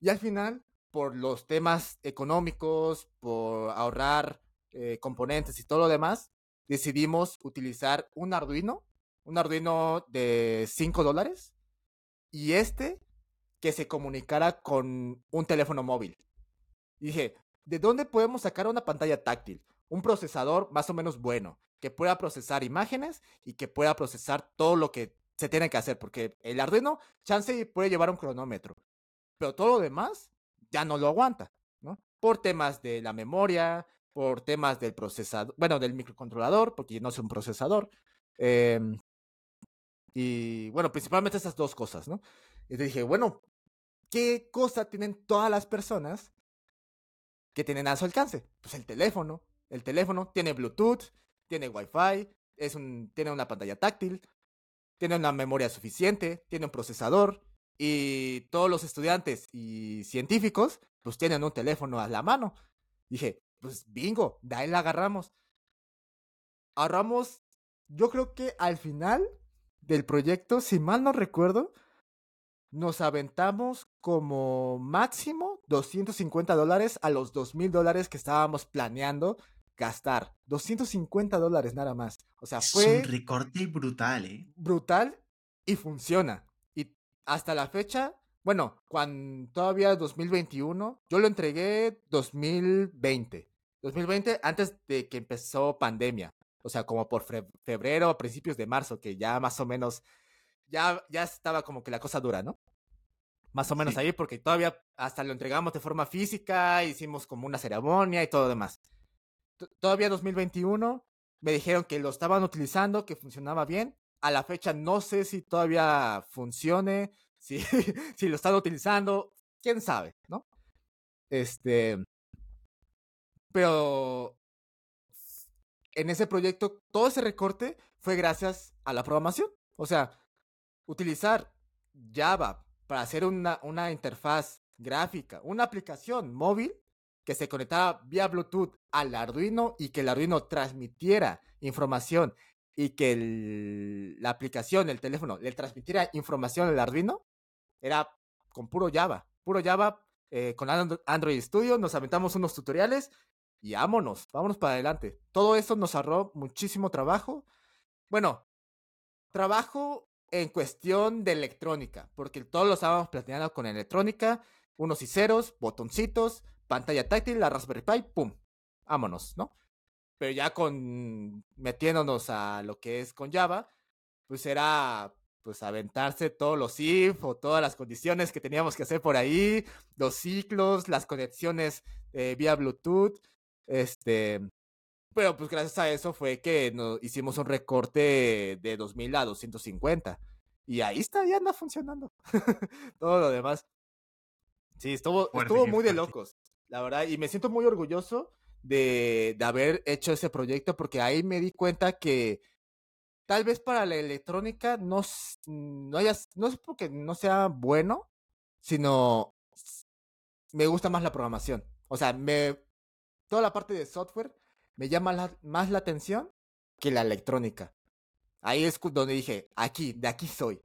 Y al final, por los temas económicos, por ahorrar eh, componentes y todo lo demás, decidimos utilizar un Arduino, un Arduino de 5 dólares, y este que se comunicara con un teléfono móvil. Y dije, ¿de dónde podemos sacar una pantalla táctil? Un procesador más o menos bueno, que pueda procesar imágenes y que pueda procesar todo lo que se tiene que hacer, porque el Arduino, chance puede llevar un cronómetro, pero todo lo demás ya no lo aguanta, ¿no? por temas de la memoria, por temas del procesador, bueno, del microcontrolador, porque no es un procesador. Em, y bueno, principalmente esas dos cosas, ¿no? Y te dije, bueno, ¿qué cosa tienen todas las personas que tienen a su alcance? Pues el teléfono. El teléfono tiene Bluetooth, tiene Wi-Fi, es un, tiene una pantalla táctil, tiene una memoria suficiente, tiene un procesador y todos los estudiantes y científicos pues tienen un teléfono a la mano. Dije, pues bingo, de ahí la agarramos. Ahorramos, yo creo que al final del proyecto, si mal no recuerdo, nos aventamos como máximo 250 dólares a los 2.000 dólares que estábamos planeando gastar. 250 dólares nada más. O sea, fue... Es un recorte brutal, ¿eh? Brutal y funciona. Y hasta la fecha, bueno, cuando todavía 2021, yo lo entregué 2020. 2020 antes de que empezó pandemia. O sea, como por febrero, principios de marzo, que ya más o menos, ya, ya estaba como que la cosa dura, ¿no? Más o menos ahí, porque todavía hasta lo entregamos de forma física, hicimos como una ceremonia y todo demás. Todavía 2021 me dijeron que lo estaban utilizando, que funcionaba bien. A la fecha no sé si todavía funcione, si, si lo están utilizando, quién sabe, ¿no? Este, pero en ese proyecto, todo ese recorte fue gracias a la programación. O sea, utilizar Java para hacer una, una interfaz gráfica, una aplicación móvil que se conectara vía Bluetooth al Arduino y que el Arduino transmitiera información y que la aplicación, el teléfono, le transmitiera información al Arduino, era con puro Java. Puro Java eh, con Android Studio, nos aventamos unos tutoriales y vámonos, vámonos para adelante. Todo eso nos ahorró muchísimo trabajo. Bueno, trabajo en cuestión de electrónica, porque todos lo estábamos planeando con electrónica, unos y ceros, botoncitos, pantalla táctil, la Raspberry Pi, pum, vámonos, ¿no? Pero ya con metiéndonos a lo que es con Java, pues era pues aventarse todos los if o todas las condiciones que teníamos que hacer por ahí, los ciclos, las conexiones eh, vía Bluetooth, este, pero pues gracias a eso fue que nos hicimos un recorte de 2000 a 250. Y ahí está, ya anda funcionando. Todo lo demás. Sí, estuvo, estuvo muy de locos, la verdad. Y me siento muy orgulloso de, de haber hecho ese proyecto porque ahí me di cuenta que tal vez para la electrónica no, no, haya, no es porque no sea bueno, sino me gusta más la programación. O sea, me, toda la parte de software me llama más la atención que la electrónica. Ahí es donde dije, aquí, de aquí soy.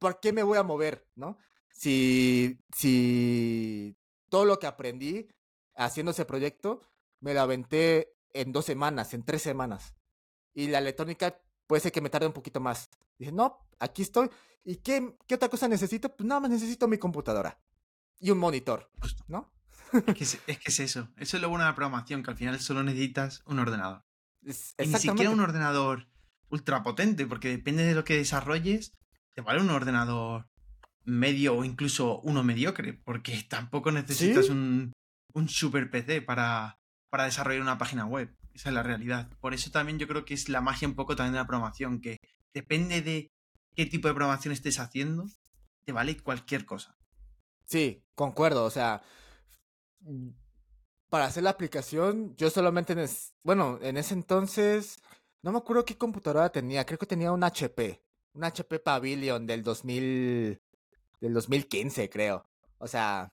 ¿Por qué me voy a mover, no? Si, si todo lo que aprendí haciendo ese proyecto me lo aventé en dos semanas, en tres semanas. Y la electrónica puede ser que me tarde un poquito más. Dije, no, aquí estoy. ¿Y qué, qué otra cosa necesito? Pues nada más necesito mi computadora y un monitor, ¿no? Es que es, eso. Eso es lo bueno de la programación, que al final solo necesitas un ordenador. ni siquiera un ordenador ultra potente, porque depende de lo que desarrolles, te vale un ordenador medio o incluso uno mediocre, porque tampoco necesitas un, un, super PC para, para desarrollar una página web. Esa es la realidad. Por eso también yo creo que es la magia un poco también de la programación, que depende de qué tipo de programación estés haciendo, te vale cualquier cosa. Sí, concuerdo. O sea, para hacer la aplicación, yo solamente, bueno, en ese entonces, no me acuerdo qué computadora tenía, creo que tenía un HP, un HP Pavilion del 2000, del 2015, creo. O sea,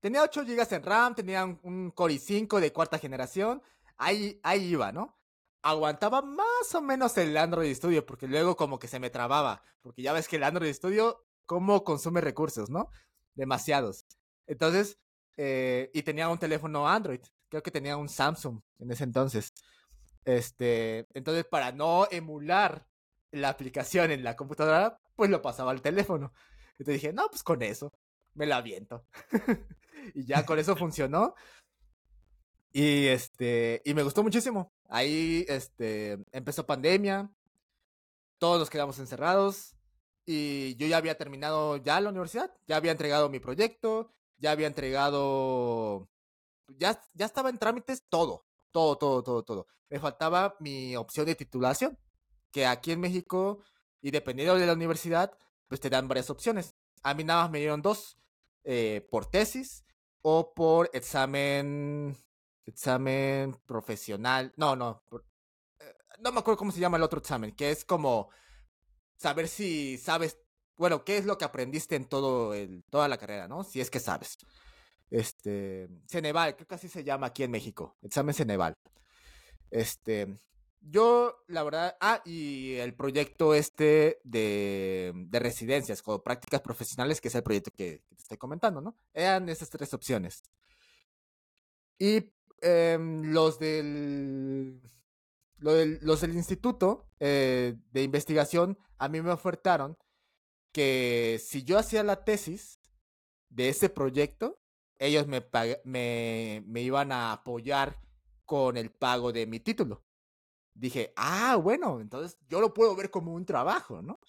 tenía 8 GB en RAM, tenía un, Core i5 de cuarta generación, ahí, ahí iba, ¿no? Aguantaba más o menos el Android Studio, porque luego como que se me trababa, porque ya ves que el Android Studio, cómo consume recursos, ¿no? Demasiados. Entonces, eh, y tenía un teléfono Android. Creo que tenía un Samsung en ese entonces. Este, entonces, para no emular la aplicación en la computadora, pues lo pasaba al teléfono. Entonces dije, no, pues con eso, me la aviento. y ya con eso funcionó. Y este, y me gustó muchísimo. Ahí este, empezó pandemia, todos nos quedamos encerrados y yo ya había terminado ya la universidad, ya había entregado mi proyecto, ya había entregado ya, ya estaba en trámites todo, todo, todo, todo, todo. Me faltaba mi opción de titulación, que aquí en México, y dependiendo de la universidad, pues te dan varias opciones. A mí nada más me dieron dos, eh, por tesis o por examen, examen profesional. No, no, eh, no me acuerdo cómo se llama el otro examen, que es como saber si sabes, bueno, qué es lo que aprendiste en todo el, toda la carrera, ¿no? Si es que sabes. Este, Ceneval, creo que así se llama aquí en México, examen Ceneval. Este, yo, la verdad, ah, y el proyecto este de, de residencias o prácticas profesionales, que es el proyecto que, te estoy comentando, ¿no? Eran esas tres opciones. Y em, los del los del instituto eh, de investigación a mí me ofertaron que si yo hacía la tesis de ese proyecto, ellos me, me, me iban a apoyar con el pago de mi título. Dije, ah, bueno, entonces yo lo puedo ver como un trabajo, ¿no?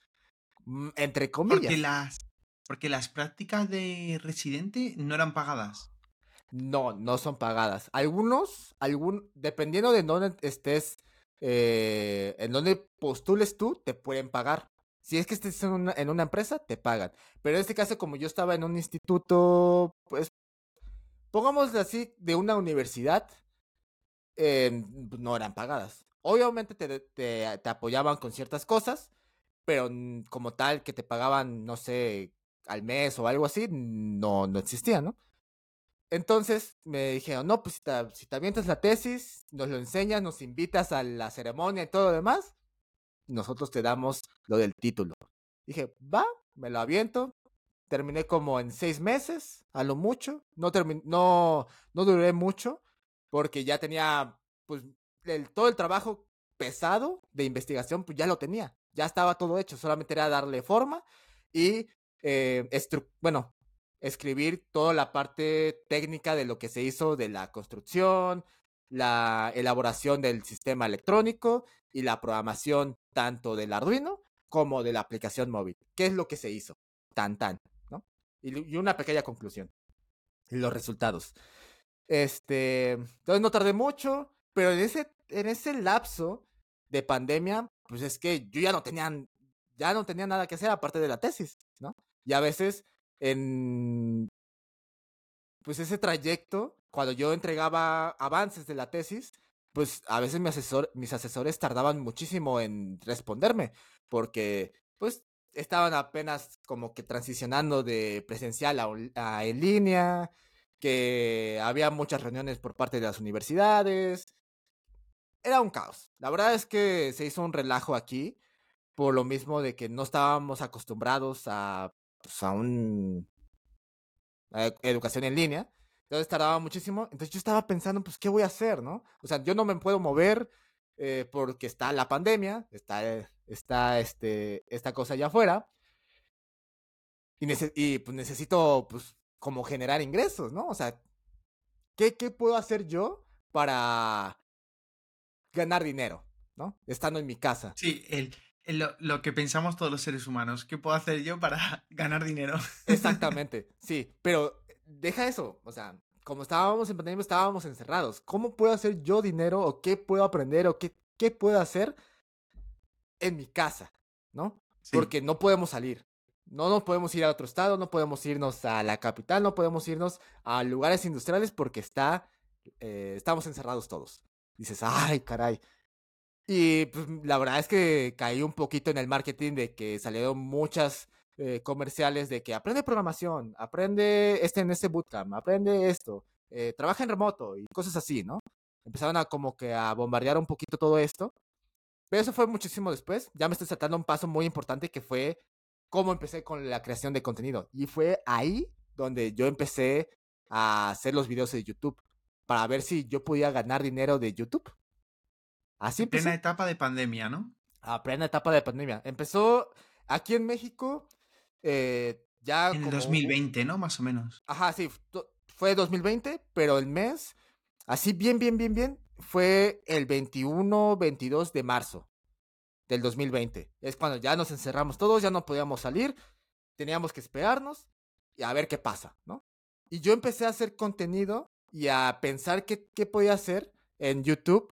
Mm, entre comillas. Porque las, porque las prácticas de residente no eran pagadas. No, no son pagadas. Algunos, algún, dependiendo de dónde estés, eh, en dónde postules tú, te pueden pagar. Si es que estés en una, en una empresa, te pagan. Pero en este caso, como yo estaba en un instituto, pues, pongámosle así, de una universidad, eh, no eran pagadas. Obviamente te, te, te, apoyaban con ciertas cosas, pero como tal que te pagaban, no sé, al mes o algo así, no, no existía, ¿no? Entonces me dijeron, no, pues si te, si te avientas la tesis, nos lo enseñas, nos invitas a la ceremonia y todo lo demás, nosotros te damos lo del título. Dije, va, me lo aviento. Terminé como en seis meses, a lo mucho. No, no, no duré mucho, porque ya tenía, pues, todo el trabajo pesado de investigación, pues ya lo tenía. Ya estaba todo hecho, solamente era darle forma y, eh, bueno, escribir toda la parte técnica de lo que se hizo de la construcción, la elaboración del sistema electrónico y la programación tanto del Arduino como de la aplicación móvil. ¿Qué es lo que se hizo? Tan tan, ¿no? Y, una pequeña conclusión. Los resultados. Este, entonces no tardé mucho, pero en ese, en ese lapso de pandemia, pues es que yo ya no tenía, ya no tenía nada que hacer aparte de la tesis, ¿no? Y a veces en pues ese trayecto, cuando yo entregaba avances de la tesis, pues a veces mi asesor, mis asesores tardaban muchísimo en responderme, porque pues estaban apenas como que transicionando de presencial a, en línea, que había muchas reuniones por parte de las universidades. Era un caos. La verdad es que se hizo un relajo aquí, por lo mismo de que no estábamos acostumbrados a pues, a un educación en línea. Entonces tardaba muchísimo. Entonces yo estaba pensando, pues, ¿qué voy a hacer, no? O sea, yo no me puedo mover eh, porque está la pandemia, está, está este, esta cosa allá afuera. Y, y pues necesito, pues, como generar ingresos, ¿no? O sea, ¿qué, ¿qué puedo hacer yo para ganar dinero, ¿no? Estando en mi casa. Sí, el, lo, lo, que pensamos todos los seres humanos. ¿Qué puedo hacer yo para ganar dinero? Exactamente, sí, pero deja eso, o sea, como estábamos en pandemia, estábamos encerrados. ¿Cómo puedo hacer yo dinero o qué puedo aprender o qué, qué puedo hacer en mi casa? ¿No? Porque no podemos salir. No nos podemos ir a otro estado, no podemos irnos a la capital, no podemos irnos a lugares industriales porque está, eh, estamos encerrados todos. Dices, ay, caray, y pues, la verdad es que caí un poquito en el marketing de que salieron muchas eh, comerciales de que aprende programación, aprende este en este bootcamp, aprende esto, eh, trabaja en remoto y cosas así, ¿no? Empezaron a como que a bombardear un poquito todo esto. Pero eso fue muchísimo después. Ya me estoy saltando un paso muy importante que fue cómo empecé con la creación de contenido. Y fue ahí donde yo empecé a hacer los videos de YouTube para ver si yo podía ganar dinero de YouTube. Así empezó. Plena etapa de pandemia, ¿no? A plena etapa de pandemia. Empezó aquí en México eh, ya. En el 2020, ¿no? Más o menos. Ajá, sí. Fue 2020, pero el mes, así bien, bien, bien, bien, fue el 21, 22 de marzo del 2020. Es cuando ya nos encerramos todos, ya no podíamos salir, teníamos que esperarnos y a ver qué pasa, ¿no? Y yo empecé a hacer contenido y a pensar qué, qué podía hacer en YouTube.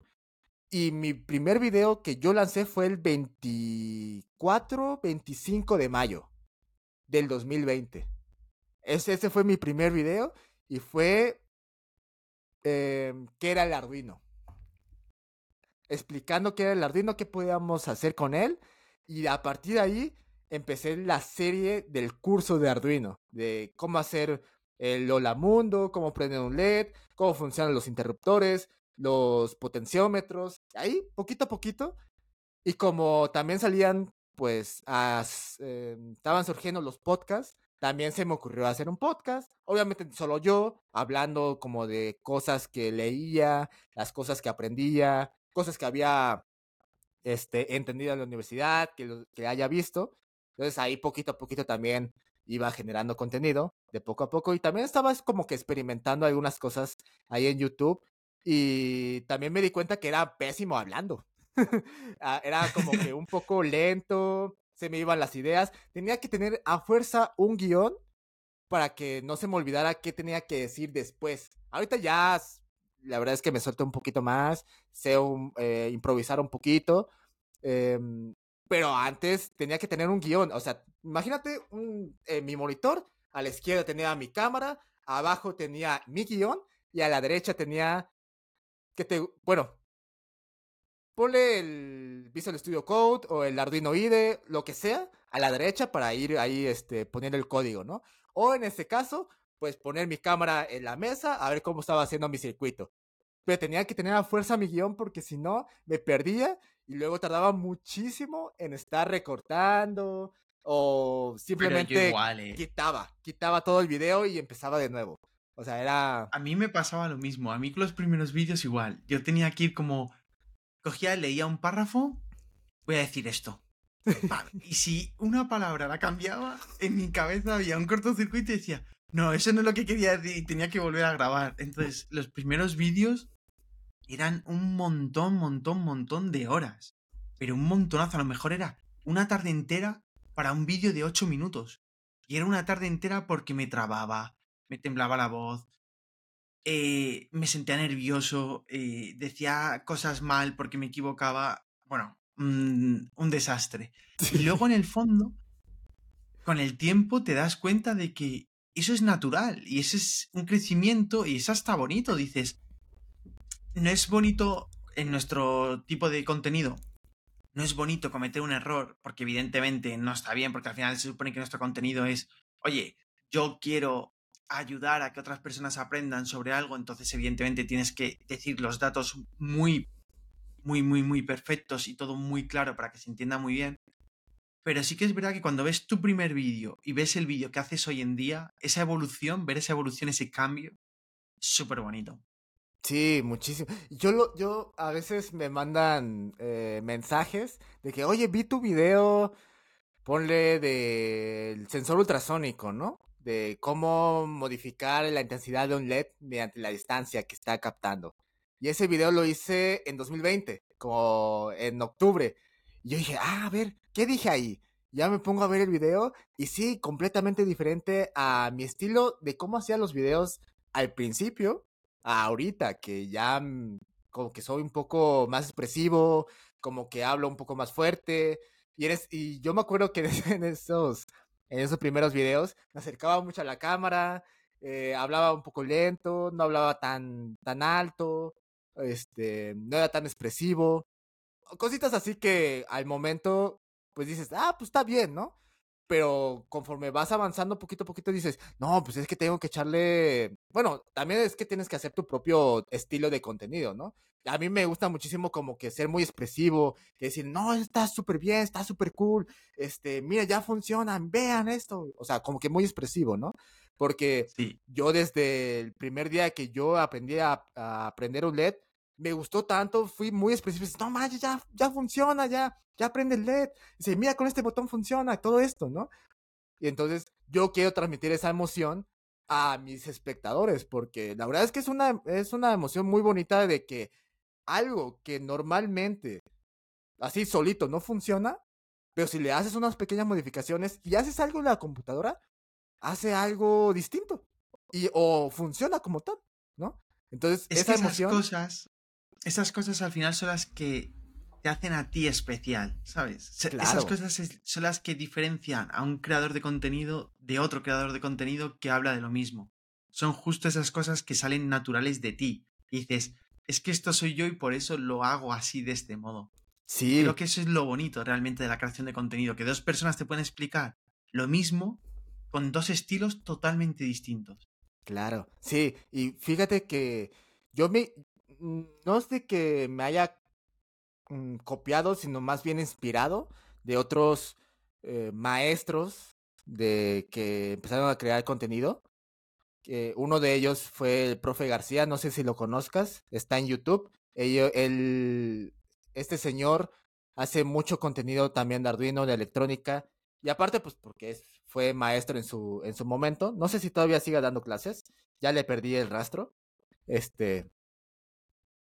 Y mi primer video que yo lancé fue el 24, 25 de mayo del 2020. Ese, ese fue mi primer video y fue eh, qué era el Arduino. Explicando qué era el Arduino, qué podíamos hacer con él. Y a partir de ahí empecé la serie del curso de Arduino, de cómo hacer el Lola Mundo, cómo prender un LED, cómo funcionan los interruptores, los potenciómetros, ahí poquito a poquito. Y como también salían, pues, eh, estaban surgiendo los podcasts, también se me ocurrió hacer un podcast, obviamente solo yo, hablando como de cosas que leía, las cosas que aprendía, cosas que había este, entendido en la universidad, que, que haya visto. Entonces ahí poquito a poquito también iba generando contenido de poco a poco y también estaba como que experimentando algunas cosas ahí en YouTube y también me di cuenta que era pésimo hablando. Ah, era como que un poco lento, se me iban las ideas. Tenía que tener a fuerza un guion para que no se me olvidara qué tenía que decir después. Ahorita ya, la verdad es que me suelto un poquito más, sé eh, improvisar un poquito. Em, pero antes tenía que tener un guion. O sea, imagínate eh, mi monitor, a la izquierda tenía mi cámara, abajo tenía mi guion y a la derecha tenía que te, bueno, ponle el Visual Studio Code o el Arduino IDE, lo que sea, a la derecha para ir ahí este, poniendo el código, ¿no? O en este caso, pues poner mi cámara en la mesa a ver cómo estaba haciendo mi circuito. Pero tenía que tener a fuerza mi guion porque si no, me perdía y luego tardaba muchísimo en estar recortando o simplemente eh. quitaba, quitaba todo el video y empezaba de nuevo. O sea, era... A mí me pasaba lo mismo, a mí con los primeros vídeos igual. Yo tenía que ir como... Cogía, leía un párrafo, voy a decir esto. y si una palabra la cambiaba, en mi cabeza había un cortocircuito y decía, no, eso no es lo que quería decir y tenía que volver a grabar. Entonces, los primeros vídeos eran un montón, montón, montón de horas. Pero un montonazo, a lo mejor era una tarde entera para un vídeo de 8 minutos. Y era una tarde entera porque me trababa, me temblaba la voz, eh, me sentía nervioso, eh, decía cosas mal porque me equivocaba. Bueno, un desastre. Y luego en el fondo, con el tiempo te das cuenta de que eso es natural y ese es un crecimiento y es hasta bonito. Dices, no es bonito en nuestro tipo de contenido. No es bonito cometer un error porque evidentemente no está bien porque al final se supone que nuestro contenido es, oye, yo quiero ayudar a que otras personas aprendan sobre algo, entonces evidentemente tienes que decir los datos muy, muy, muy, muy perfectos y todo muy claro para que se entienda muy bien. Pero sí que es verdad que cuando ves tu primer vídeo y ves el vídeo que haces hoy en día, esa evolución, ver esa evolución, ese cambio, súper bonito. Sí, muchísimo. Yo, lo, yo a veces me mandan eh, mensajes de que, oye, vi tu video, ponle del sensor ultrasónico, ¿no? De cómo modificar la intensidad de un LED mediante la distancia que está captando. Y ese video lo hice en 2020, como en octubre. Y yo dije, ah, a ver, ¿qué dije ahí? Ya me pongo a ver el video y sí, completamente diferente a mi estilo de cómo hacía los videos al principio ahorita, que ya mm, como que soy un poco más expresivo, como que hablo un poco más fuerte. Y, eres, y yo me acuerdo que en esos, en esos primeros videos me acercaba mucho a la cámara, eh, hablaba un poco lento, no hablaba tan, tan alto, este, no era tan expresivo. Cositas así que al momento, pues dices, ah, pues está bien, ¿no? Pero conforme vas avanzando poquito a poquito dices, no, pues es que tengo que echarle, bueno, también es que tienes que hacer tu propio estilo de contenido, ¿no? A mí me gusta muchísimo como que ser muy expresivo, que decir, no, está súper bien, está súper cool, este, mira, ya funcionan, vean esto, o sea, como que muy expresivo, ¿no? Porque yo desde el primer día que yo aprendí a, a aprender un LED, me gustó tanto, fui muy específico, no manches, ya, ya funciona, ya, ya prende el LED. Dice, mira, con este botón funciona, todo esto, ¿no? Y entonces yo quiero transmitir esa emoción a mis espectadores, porque la verdad es que es una, es una emoción muy bonita de que algo que normalmente así solito no funciona, pero si le haces unas pequeñas modificaciones y haces algo en la computadora, hace algo distinto y o funciona como tal, ¿no? Entonces, Es esa que esas emoción... cosas, esas cosas al final son las que te hacen a ti especial, ¿sabes? Esas cosas son las que diferencian a un creador de contenido de otro creador de contenido que habla de lo mismo. Son justo esas cosas que salen naturales de ti. Y dices, es que esto soy yo y por eso lo hago así de este modo. Sí, Creo que eso es lo bonito realmente de la creación de contenido, que dos personas te pueden explicar lo mismo con dos estilos totalmente distintos. claro. Sí, y fíjate que yo me... mm, No es de que me haya mm, copiado, sino más bien inspirado de otros eh, maestros de que empezaron a crear contenido. que uno de ellos fue el profe García, no sé si lo conozcas, está en YouTube. Ello- él- este señor hace mucho contenido también de Arduino, de electrónica, y aparte, pues porque fue maestro en su, en su momento. No sé si todavía siga dando clases, ya le perdí el rastro. Este.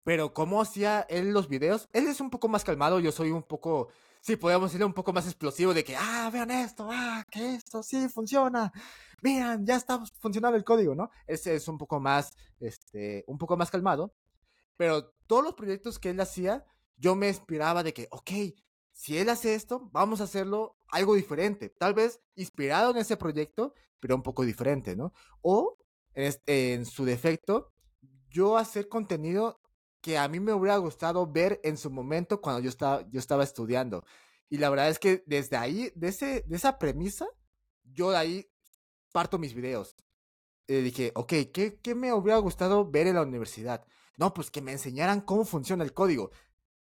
Pero cómo hacía él los videos, él es un poco más calmado, yo soy un poco, sí, podríamos decirle un poco más explosivo de que, ah, vean esto, ah, que esto sí funciona, miren, ya está funcionando el código, ¿no? Ese es un poco más, este, un poco más calmado. Pero todos los proyectos que él hacía, yo me inspiraba de que, ok, si él hace esto, vamos a hacerlo algo diferente. Tal vez inspirado en ese proyecto, pero un poco diferente, ¿no? O, en, en su defecto, yo hacer contenido que a mí me hubiera gustado ver en su momento cuando yo estaba, yo estaba estudiando. Y la verdad es que desde ahí, de, ese, de esa premisa, yo de ahí parto mis videos. Eh, dije, ok, ¿qué, ¿qué me hubiera gustado ver en la universidad? No, pues que me enseñaran cómo funciona el código.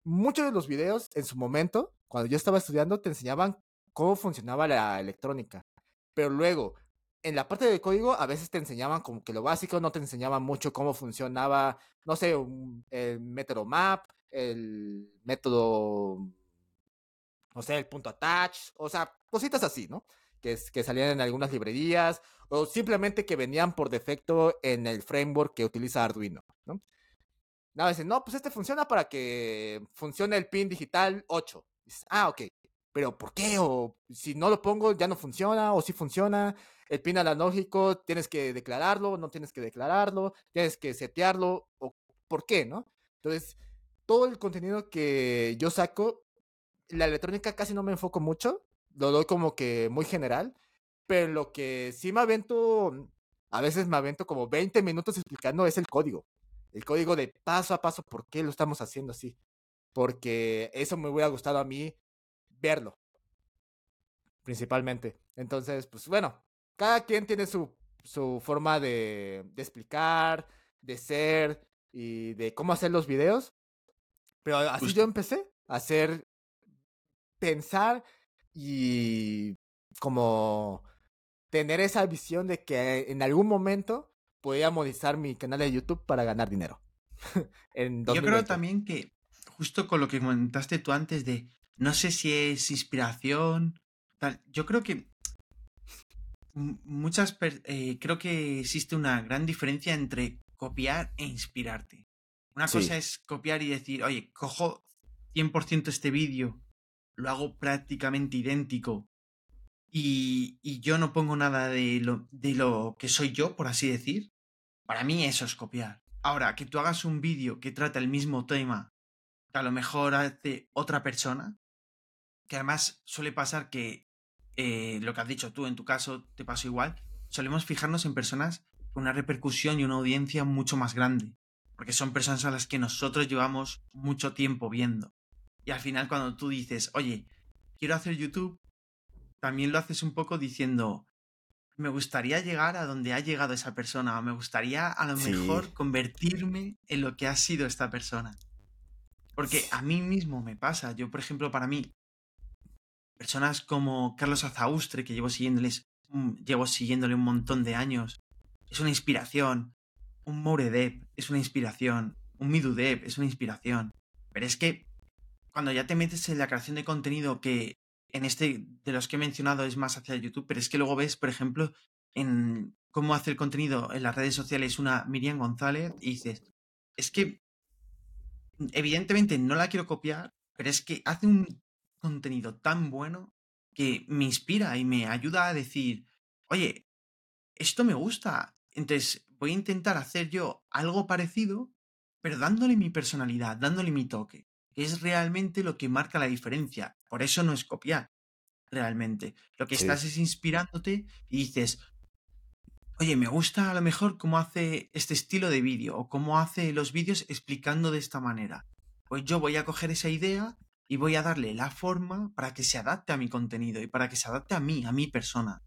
Muchos de los videos en su momento, cuando yo estaba estudiando, te enseñaban cómo funcionaba la electrónica. Pero luego, en la parte del código, a veces te enseñaban como que lo básico, no te enseñaban mucho cómo funcionaba, no sé, el método map, el método, no sé, el punto attach, o sea, cositas así, ¿no? Que, es- que salían en algunas librerías, o simplemente que venían por defecto en el framework que utiliza Arduino, ¿no? Nada, dicen, no, pues este funciona para que funcione el pin digital 8. Dices, ah, ok. Pero ¿por qué? O si no lo pongo, ya no funciona, o si funciona. El pin analógico, tienes que declararlo, no tienes que declararlo, tienes que setearlo, o ¿por qué, no? Entonces, todo el contenido que yo saco, la electrónica casi no me enfoco mucho, lo doy como que muy general, pero lo que sí me avento, a veces me avento como 20 minutos explicando es el código. El código de paso a paso, por qué lo estamos haciendo así. Porque eso me hubiera gustado a mí verlo, principalmente. Entonces, pues bueno, cada quien tiene su, su forma de, de explicar, de ser y de cómo hacer los videos. Pero así yo empecé a hacer, pensar y como tener esa visión de que en algún momento podía monetizar mi canal de YouTube para ganar dinero. en Yo creo 2020. también que, justo con lo que comentaste tú antes de, no sé si es inspiración, tal, yo creo que muchas, eh, creo que existe una gran diferencia entre copiar e inspirarte. Una Sí. cosa es copiar y decir, oye, cojo 100% este vídeo, lo hago prácticamente idéntico y, y yo no pongo nada de lo, de lo que soy yo, por así decir. Para mí eso es copiar. Ahora, que tú hagas un vídeo que trata el mismo tema que a lo mejor hace otra persona, que además suele pasar que eh, lo que has dicho tú en tu caso te pasó igual, solemos fijarnos en personas con una repercusión y una audiencia mucho más grande, porque son personas a las que nosotros llevamos mucho tiempo viendo. Y al final cuando tú dices, oye, quiero hacer YouTube, también lo haces un poco diciendo, me gustaría llegar a donde ha llegado esa persona, o me gustaría a lo Sí. mejor convertirme en lo que ha sido esta persona. Porque a mí mismo me pasa, yo por ejemplo para mí, personas como Carlos Azaustre, que llevo mm, llevo siguiéndole un montón de años, es una inspiración. Un Mouredev es una inspiración. Un Midudev es una inspiración. Pero es que cuando ya te metes en la creación de contenido que en este de los que he mencionado es más hacia YouTube, pero es que luego ves, por ejemplo, en cómo hacer contenido en las redes sociales una Miriam González y dices, es que evidentemente no la quiero copiar, pero es que hace un contenido tan bueno que me inspira y me ayuda a decir, oye, esto me gusta. Entonces voy a intentar hacer yo algo parecido, pero dándole mi personalidad, dándole mi toque, que es realmente lo que marca la diferencia. Por eso no es copiar, realmente. Lo que estás es inspirándote y dices, oye, me gusta a lo mejor cómo hace este estilo de vídeo o cómo hace los vídeos explicando de esta manera. Pues yo voy a coger esa idea y voy a darle la forma para que se adapte a mi contenido y para que se adapte a mí, a mi persona.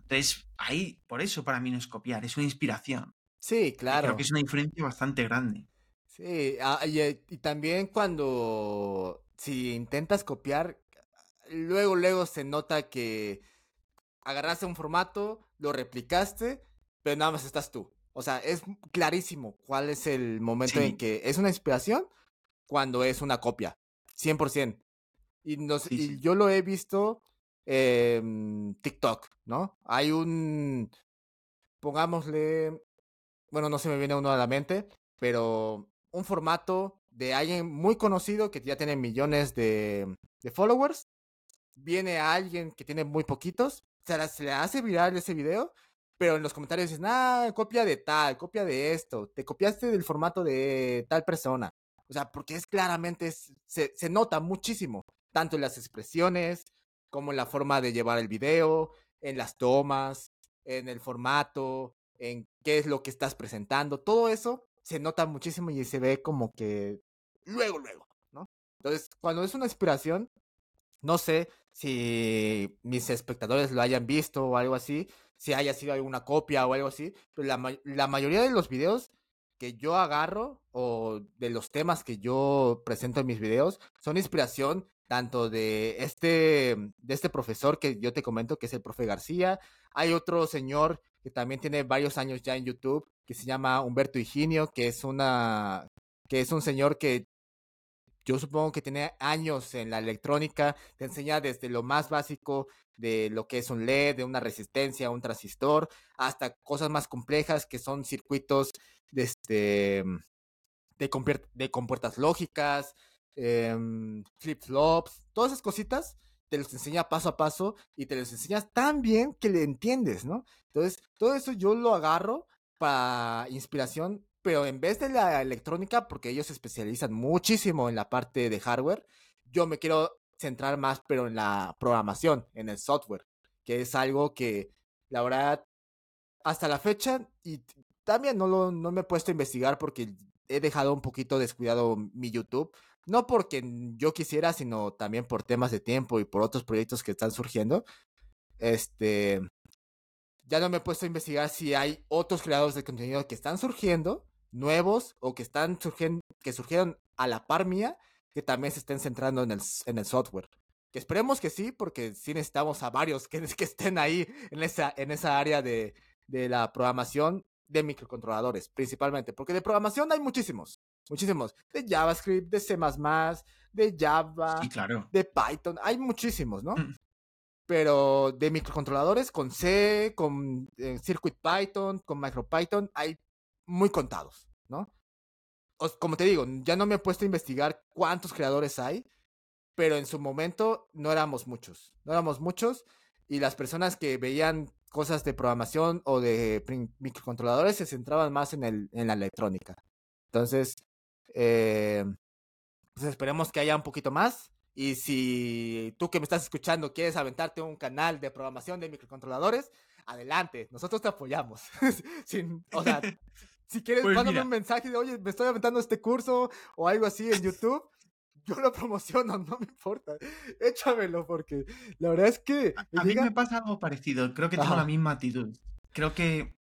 Entonces, ahí, por eso para mí no es copiar, es una inspiración. Sí, claro. creo que es una diferencia bastante grande. Sí, ah, eh, y, también cuando si intentas copiar, luego, luego se nota que agarraste un formato, lo replicaste, pero nada más estás tú. O sea, es clarísimo cuál es el momento en que es una inspiración cuando es una copia. 100%. Y, nos, y yo lo he visto en TikTok, ¿no? Hay un, pongámosle, bueno, no se me viene uno a la mente, pero un formato de alguien muy conocido que ya tiene millones de, de followers. Viene a alguien que tiene muy poquitos, se, se le hace viral ese video, pero en los comentarios dicen, ah, copia de tal, copia de esto, te copiaste del formato de tal persona. O sea, porque es claramente, se, se nota muchísimo, tanto en las expresiones, como en la forma de llevar el video, en las tomas, en el formato, en qué es lo que estás presentando, todo eso se nota muchísimo y se ve como que luego, luego, ¿no? Entonces, cuando es una inspiración, no sé si mis espectadores lo hayan visto o algo así, si haya sido alguna copia o algo así, pero la, la mayoría de los videos que yo agarro o de los temas que yo presento en mis videos son inspiración tanto de este, de este profesor que yo te comento, que es el profe García. Hay otro señor que también tiene varios años ya en YouTube, que se llama Humberto Higinio, que es una, que es un señor que yo supongo que tiene años en la electrónica, te enseña desde lo más básico de lo que es un LED, de una resistencia, un transistor, hasta cosas más complejas que son circuitos de, este, de, de compuertas lógicas, em, flip-flops, todas esas cositas te los enseña paso a paso y te los enseñas tan bien que le entiendes, ¿no? Entonces, todo eso yo lo agarro para inspiración pero en vez de la electrónica, porque ellos se especializan muchísimo en la parte de hardware, yo me quiero centrar más, pero en la programación, en el software, que es algo que, la verdad, hasta la fecha, y también no, lo, no me he puesto a investigar porque he dejado un poquito descuidado mi YouTube, no porque yo quisiera, sino también por temas de tiempo y por otros proyectos que están surgiendo. Este, ya no me he puesto a investigar si hay otros creadores de contenido que están surgiendo nuevos o que están surgiendo, que surgieron a la par mía, que también se estén centrando en el, en el software. Que esperemos que sí, porque sí necesitamos a varios que, que estén ahí en esa, en esa área de, de la programación de microcontroladores, principalmente. Porque de programación hay muchísimos, muchísimos. De JavaScript, de C, de Java, claro. de Python, hay muchísimos, ¿no? Mm. Pero de microcontroladores con C, con eh, Circuit Python, con MicroPython, hay muy contados, ¿no? como te digo, ya no me he puesto a investigar cuántos creadores hay, pero en su momento no éramos muchos, no éramos muchos y las personas que veían cosas de programación o de microcontroladores se centraban más en, el, en la electrónica. Entonces, eh, pues esperemos que haya un poquito más. Y si tú que me estás escuchando quieres aventarte un canal de programación de microcontroladores, adelante, nosotros te apoyamos. Sin, o sea, Si quieres, pues mándame un mensaje de, oye, me estoy aventando este curso o algo así en YouTube. Yo lo promociono, no me importa. Échamelo, porque la verdad es que. A, mí me pasa algo parecido. Creo que tengo la misma actitud. Creo que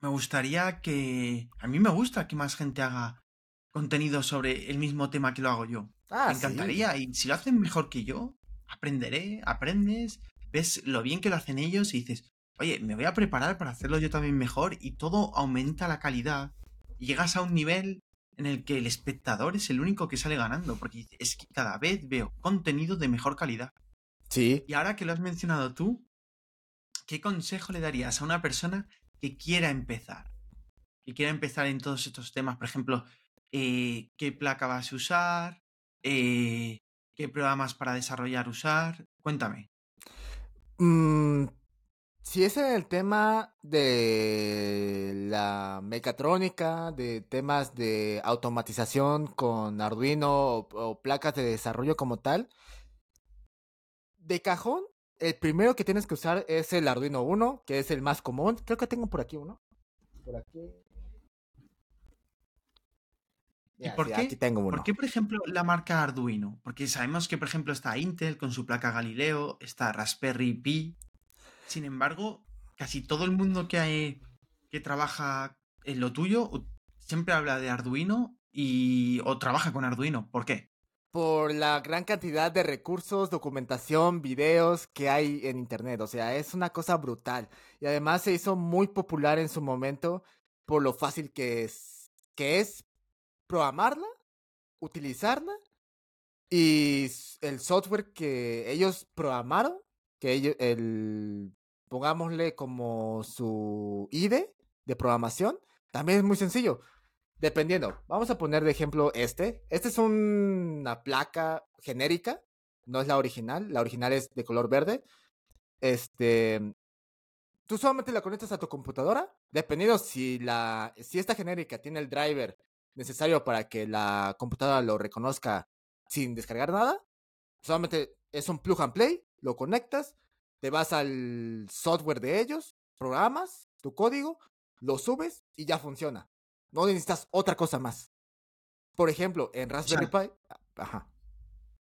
me gustaría que. A mí me gusta que más gente haga contenido sobre el mismo tema que lo hago yo. Ah, me encantaría. Y si lo hacen mejor que yo, aprenderé, aprendes, ves lo bien que lo hacen ellos y dices, oye, me voy a preparar para hacerlo yo también mejor y todo aumenta la calidad. Y llegas a un nivel en el que el espectador es el único que sale ganando, porque es que cada vez veo contenido de mejor calidad. Sí. Y ahora que lo has mencionado tú, ¿qué consejo le darías a una persona que quiera empezar? Que quiera empezar en todos estos temas, por ejemplo, eh, ¿qué placa vas a usar? Eh, ¿Qué programas para desarrollar usar? Cuéntame. Mmm si es en el tema de la mecatrónica, de temas de automatización con Arduino o, o, placas de desarrollo como tal, de cajón, el primero que tienes que usar es el Arduino 1, que es el más común. Creo que tengo por aquí uno. Por aquí. ¿Y por, qué, aquí tengo uno. por qué, por ejemplo, la marca Arduino? Porque sabemos que, por ejemplo, está Intel con su placa Galileo, está Raspberry Pi. Sin embargo, casi todo el mundo que, hay, que trabaja en lo tuyo siempre habla de Arduino y, o trabaja con Arduino. ¿Por qué? Por la gran cantidad de recursos, documentación, videos que hay en Internet. O sea, es una cosa brutal. Y además se hizo muy popular en su momento por lo fácil que es, que es programarla, utilizarla y el software que ellos programaron, que el, pongámosle como su IDE de programación, también es muy sencillo. Dependiendo, vamos a poner de ejemplo este. Este es una placa genérica, no es la original, la original es de color verde. Este, tú solamente la conectas a tu computadora, dependiendo si la si esta genérica tiene el driver necesario para que la computadora lo reconozca sin descargar nada. Solamente es un plug and play, lo conectas, te vas al software de ellos, programas tu código, lo subes y ya funciona. No necesitas otra cosa más. Por ejemplo, en Raspberry Pi. Ajá.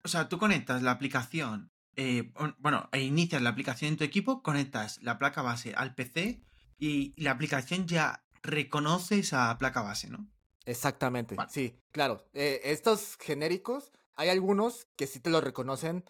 O sea, tú conectas la aplicación. Eh, bueno, e inicias la aplicación en tu equipo, conectas la placa base al PC y la aplicación ya reconoce esa placa base, ¿no? Exactamente, sí, claro. Eh, estos genéricos, hay algunos que sí te lo reconocen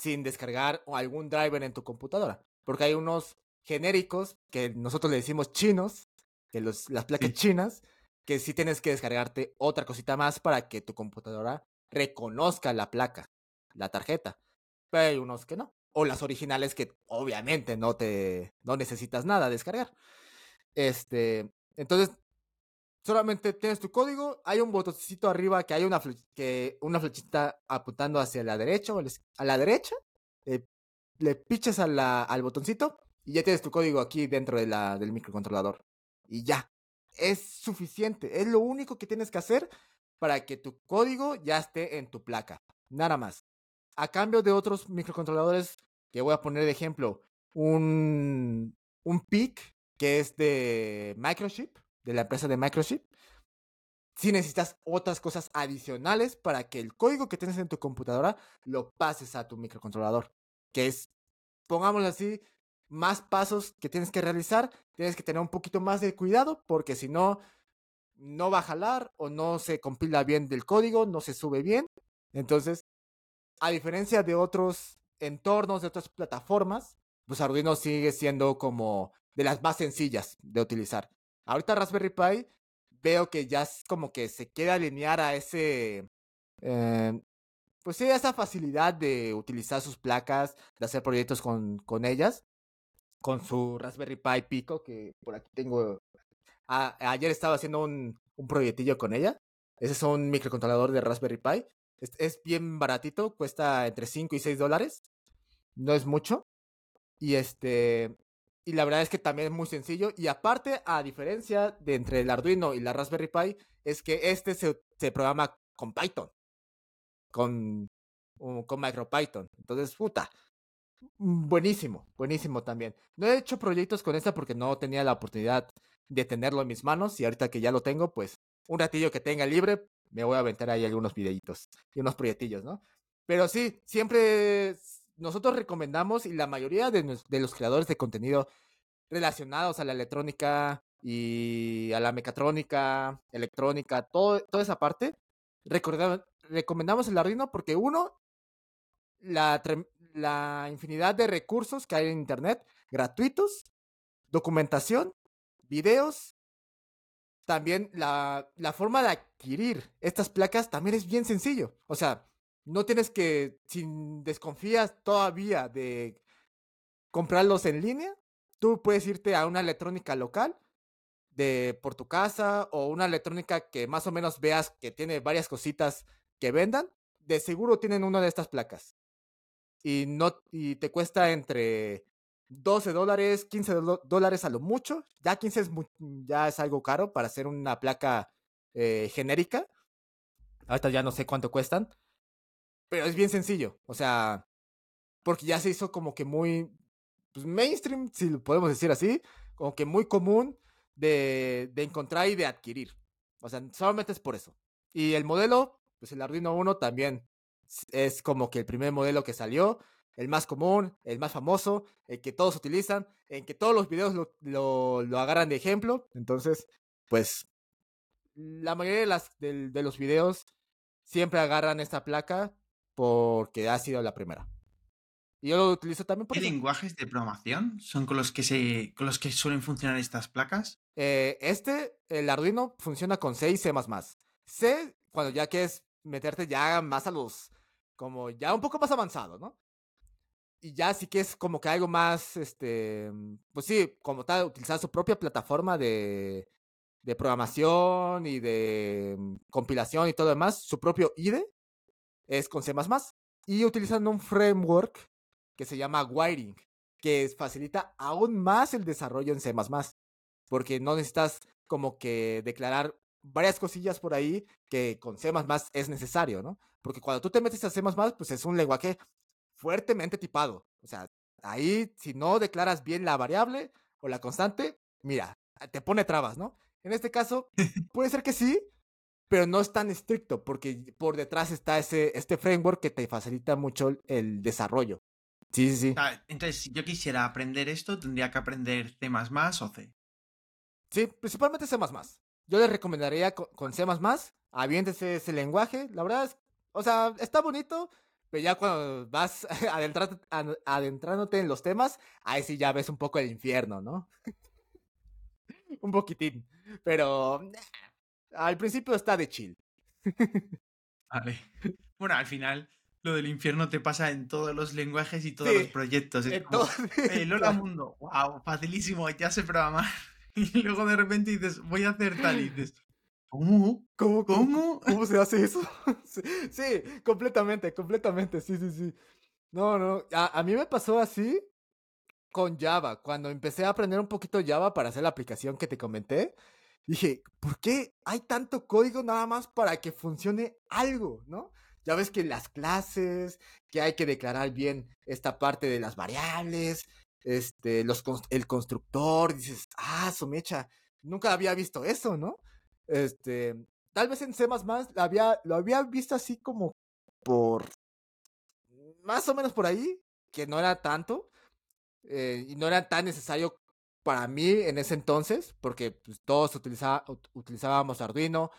sin descargar algún driver en tu computadora. Porque hay unos genéricos que nosotros le decimos chinos, que los, las placas chinas, que sí tienes que descargarte otra cosita más para que tu computadora reconozca la placa, la tarjeta. Pero hay unos que no. O las originales que obviamente no te no necesitas nada descargar. Este, entonces solamente tienes tu código, hay un botoncito arriba que hay una, que una flechita apuntando hacia la derecha o a la derecha, le pichas al botoncito y ya tienes tu código aquí dentro del microcontrolador. Y ya, es suficiente, es lo único que tienes que hacer para que tu código ya esté en tu placa, nada más. A cambio de otros microcontroladores que voy a poner de ejemplo, un, un PIC que es de Microchip, de la empresa de Microchip, si necesitas otras cosas adicionales para que el código que tienes en tu computadora lo pases a tu microcontrolador, que es, pongámoslo así, más pasos que tienes que realizar, tienes que tener un poquito más de cuidado porque si no, no va a jalar o no se compila bien del código, no se sube bien. Entonces, a diferencia de otros entornos, de otras plataformas, pues Arduino sigue siendo como de las más sencillas de utilizar. Ahorita Raspberry Pi veo que ya es como que se quiere alinear a ese, eh, pues sí, esa facilidad de utilizar sus placas, de hacer proyectos con, con ellas, con su Raspberry Pi Pico, que por aquí tengo, ayer estaba haciendo un, un proyectillo con ella. Ese es un microcontrolador de Raspberry Pi. Es, es bien baratito, cuesta entre 5 y 6 dólares. No es mucho. Y este, y la verdad es que también es muy sencillo. Y aparte, a diferencia de entre el Arduino y la Raspberry Pi, es que este se, se programa con Python. Con, con MicroPython. Entonces, puta. Mm, buenísimo, buenísimo también. No he hecho proyectos con esta porque no tenía la oportunidad de tenerlo en mis manos. Y ahorita que ya lo tengo, pues un ratillo que tenga libre, me voy a aventar ahí algunos videitos y unos proyectillos, ¿no? Pero sí, siempre nosotros recomendamos y la mayoría de, los creadores de contenido relacionados a la electrónica y a la mecatrónica, electrónica, todo, toda esa parte, recomendamos el Arduino porque uno, la, la infinidad de recursos que hay en Internet, gratuitos, documentación, videos, también la, la forma de adquirir estas placas también es bien sencillo. O sea, no tienes que, si desconfías todavía de comprarlos en línea, tú puedes irte a una electrónica local de por tu casa o una electrónica que más o menos veas que tiene varias cositas que vendan, de seguro tienen una de estas placas. Y no y te cuesta entre 12 dólares, 15 dólares a lo mucho. Ya 15 es, ya es algo caro para hacer una placa eh, genérica. Ahorita ya no sé cuánto cuestan. Pero es bien sencillo. O sea, porque ya se hizo como que muy pues, mainstream, si lo podemos decir así. Como que muy común de, encontrar y de adquirir. O sea, solamente es por eso. Y el modelo, pues el Arduino 1 también es como que el primer modelo que salió, el más común, el más famoso, el que todos utilizan, en que todos los videos lo, agarran de ejemplo. Entonces, pues la mayoría de, las, de los videos siempre agarran esta placa porque ha sido la primera. Y yo lo utilizo también por ¿Qué lenguajes de programación son con los que se con los que suelen funcionar estas placas? Eh, este, el Arduino, funciona con C y C++. C, cuando ya quieres meterte ya más a los, como ya un poco más avanzado, ¿no? Y ya sí que es como que algo más, este, pues sí, como tal, utilizar su propia plataforma de, de programación y de compilación y todo demás, su propio IDE es con C++. Y utilizando un framework que se llama Wiring, que facilita aún más el desarrollo en C++, porque no necesitas como que declarar varias cosillas por ahí que con C++ es necesario, ¿no? Porque cuando tú te metes a C++, pues es un lenguaje fuertemente tipado. O sea, ahí si no declaras bien la variable o la constante, mira, te pone trabas, ¿no? En este caso, puede ser que sí, pero no es tan estricto porque por detrás está ese, este framework que te facilita mucho el desarrollo. Sí, sí, sí. Ah, entonces, si yo quisiera aprender esto, tendría que aprender C o C. Sí, principalmente C. Yo les recomendaría con C, aviéntese ese lenguaje. La verdad es, o sea, está bonito, pero ya cuando vas adentrándote en los temas, ahí sí ya ves un poco el infierno, ¿no? un poquitín. Pero al principio está de chill. vale. Bueno, al final lo del infierno te pasa en todos los lenguajes y todos los proyectos. Es como, eh, Lola Mundo, wow, facilísimo, ya sé programar. Y luego de repente dices, voy a hacer tal y dices, ¿cómo? ¿Cómo? ¿Cómo? ¿Cómo se hace eso? sí, completamente, completamente, sí, sí, sí. No, no, a, a, mí me pasó así con Java. Cuando empecé a aprender un poquito Java para hacer la aplicación que te comenté, dije, ¿por qué hay tanto código nada más para que funcione algo, no? Ya ves que las clases, que hay que declarar bien esta parte de las variables, este, los, el constructor, dices, ah, Somecha, nunca había visto eso, ¿no? Este, tal vez en C++ había, lo había visto así como por, más o menos por ahí, que no era tanto, eh, y no era tan necesario para mí en ese entonces, porque pues, todos utilizábamos Arduino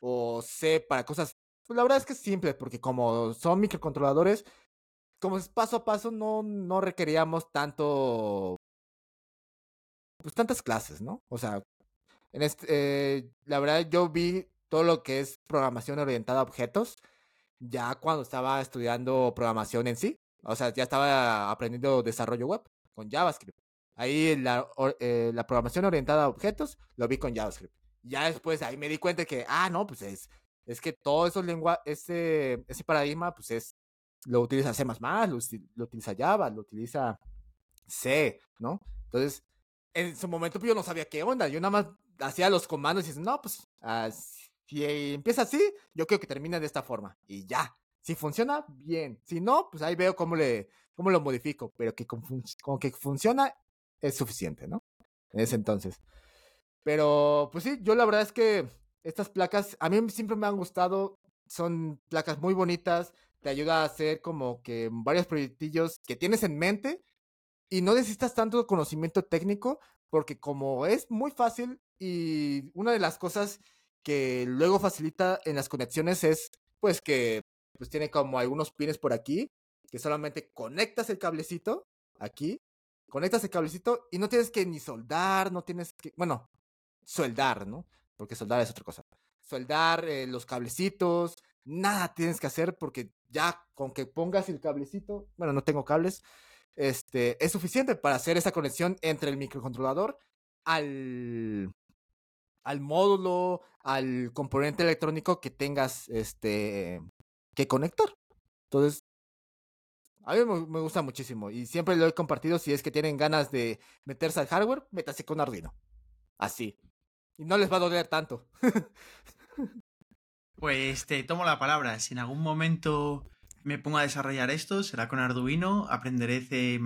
o C para cosas pues la verdad es que es simple, porque como son microcontroladores, como es paso a paso, no, no requeríamos tanto. Pues tantas clases, ¿no? O sea, en este, eh, la verdad yo vi todo lo que es programación orientada a objetos ya cuando estaba estudiando programación en sí. O sea, ya estaba aprendiendo desarrollo web con JavaScript. Ahí la, eh, la programación orientada a objetos lo vi con JavaScript. Ya después ahí me di cuenta que, ah, no, pues es es que todo esos lenguajes, ese, ese paradigma, pues es, lo utiliza C++, lo, lo utiliza Java, lo utiliza C, ¿no? Entonces, en su momento pues, yo no sabía qué onda, yo nada más hacía los comandos y dices, no, pues, si empieza así, yo creo que termina de esta forma, y ya. Si funciona, bien. Si no, pues ahí veo cómo, le, cómo lo modifico, pero que con, con que funciona es suficiente, ¿no? En ese entonces. Pero, pues sí, yo la verdad es que estas placas a mí siempre me han gustado, son placas muy bonitas, te ayuda a hacer como que varios proyectillos que tienes en mente y no necesitas tanto conocimiento técnico porque como es muy fácil y una de las cosas que luego facilita en las conexiones es pues que pues tiene como algunos pines por aquí que solamente conectas el cablecito aquí, conectas el cablecito y no tienes que ni soldar, no tienes que, bueno, soldar, ¿no? porque soldar es otra cosa. Soldar eh, los cablecitos, nada tienes que hacer porque ya con que pongas el cablecito, bueno, no tengo cables, este, es suficiente para hacer esa conexión entre el microcontrolador al, al módulo, al componente electrónico que tengas este, que conectar. Entonces, A mí me, gusta muchísimo y siempre lo he compartido. Si es que tienen ganas de meterse al hardware, métase con Arduino. Así. Y no les va a doler tanto. pues te tomo la palabra. Si en algún momento me pongo a desarrollar esto, será con Arduino, aprenderé C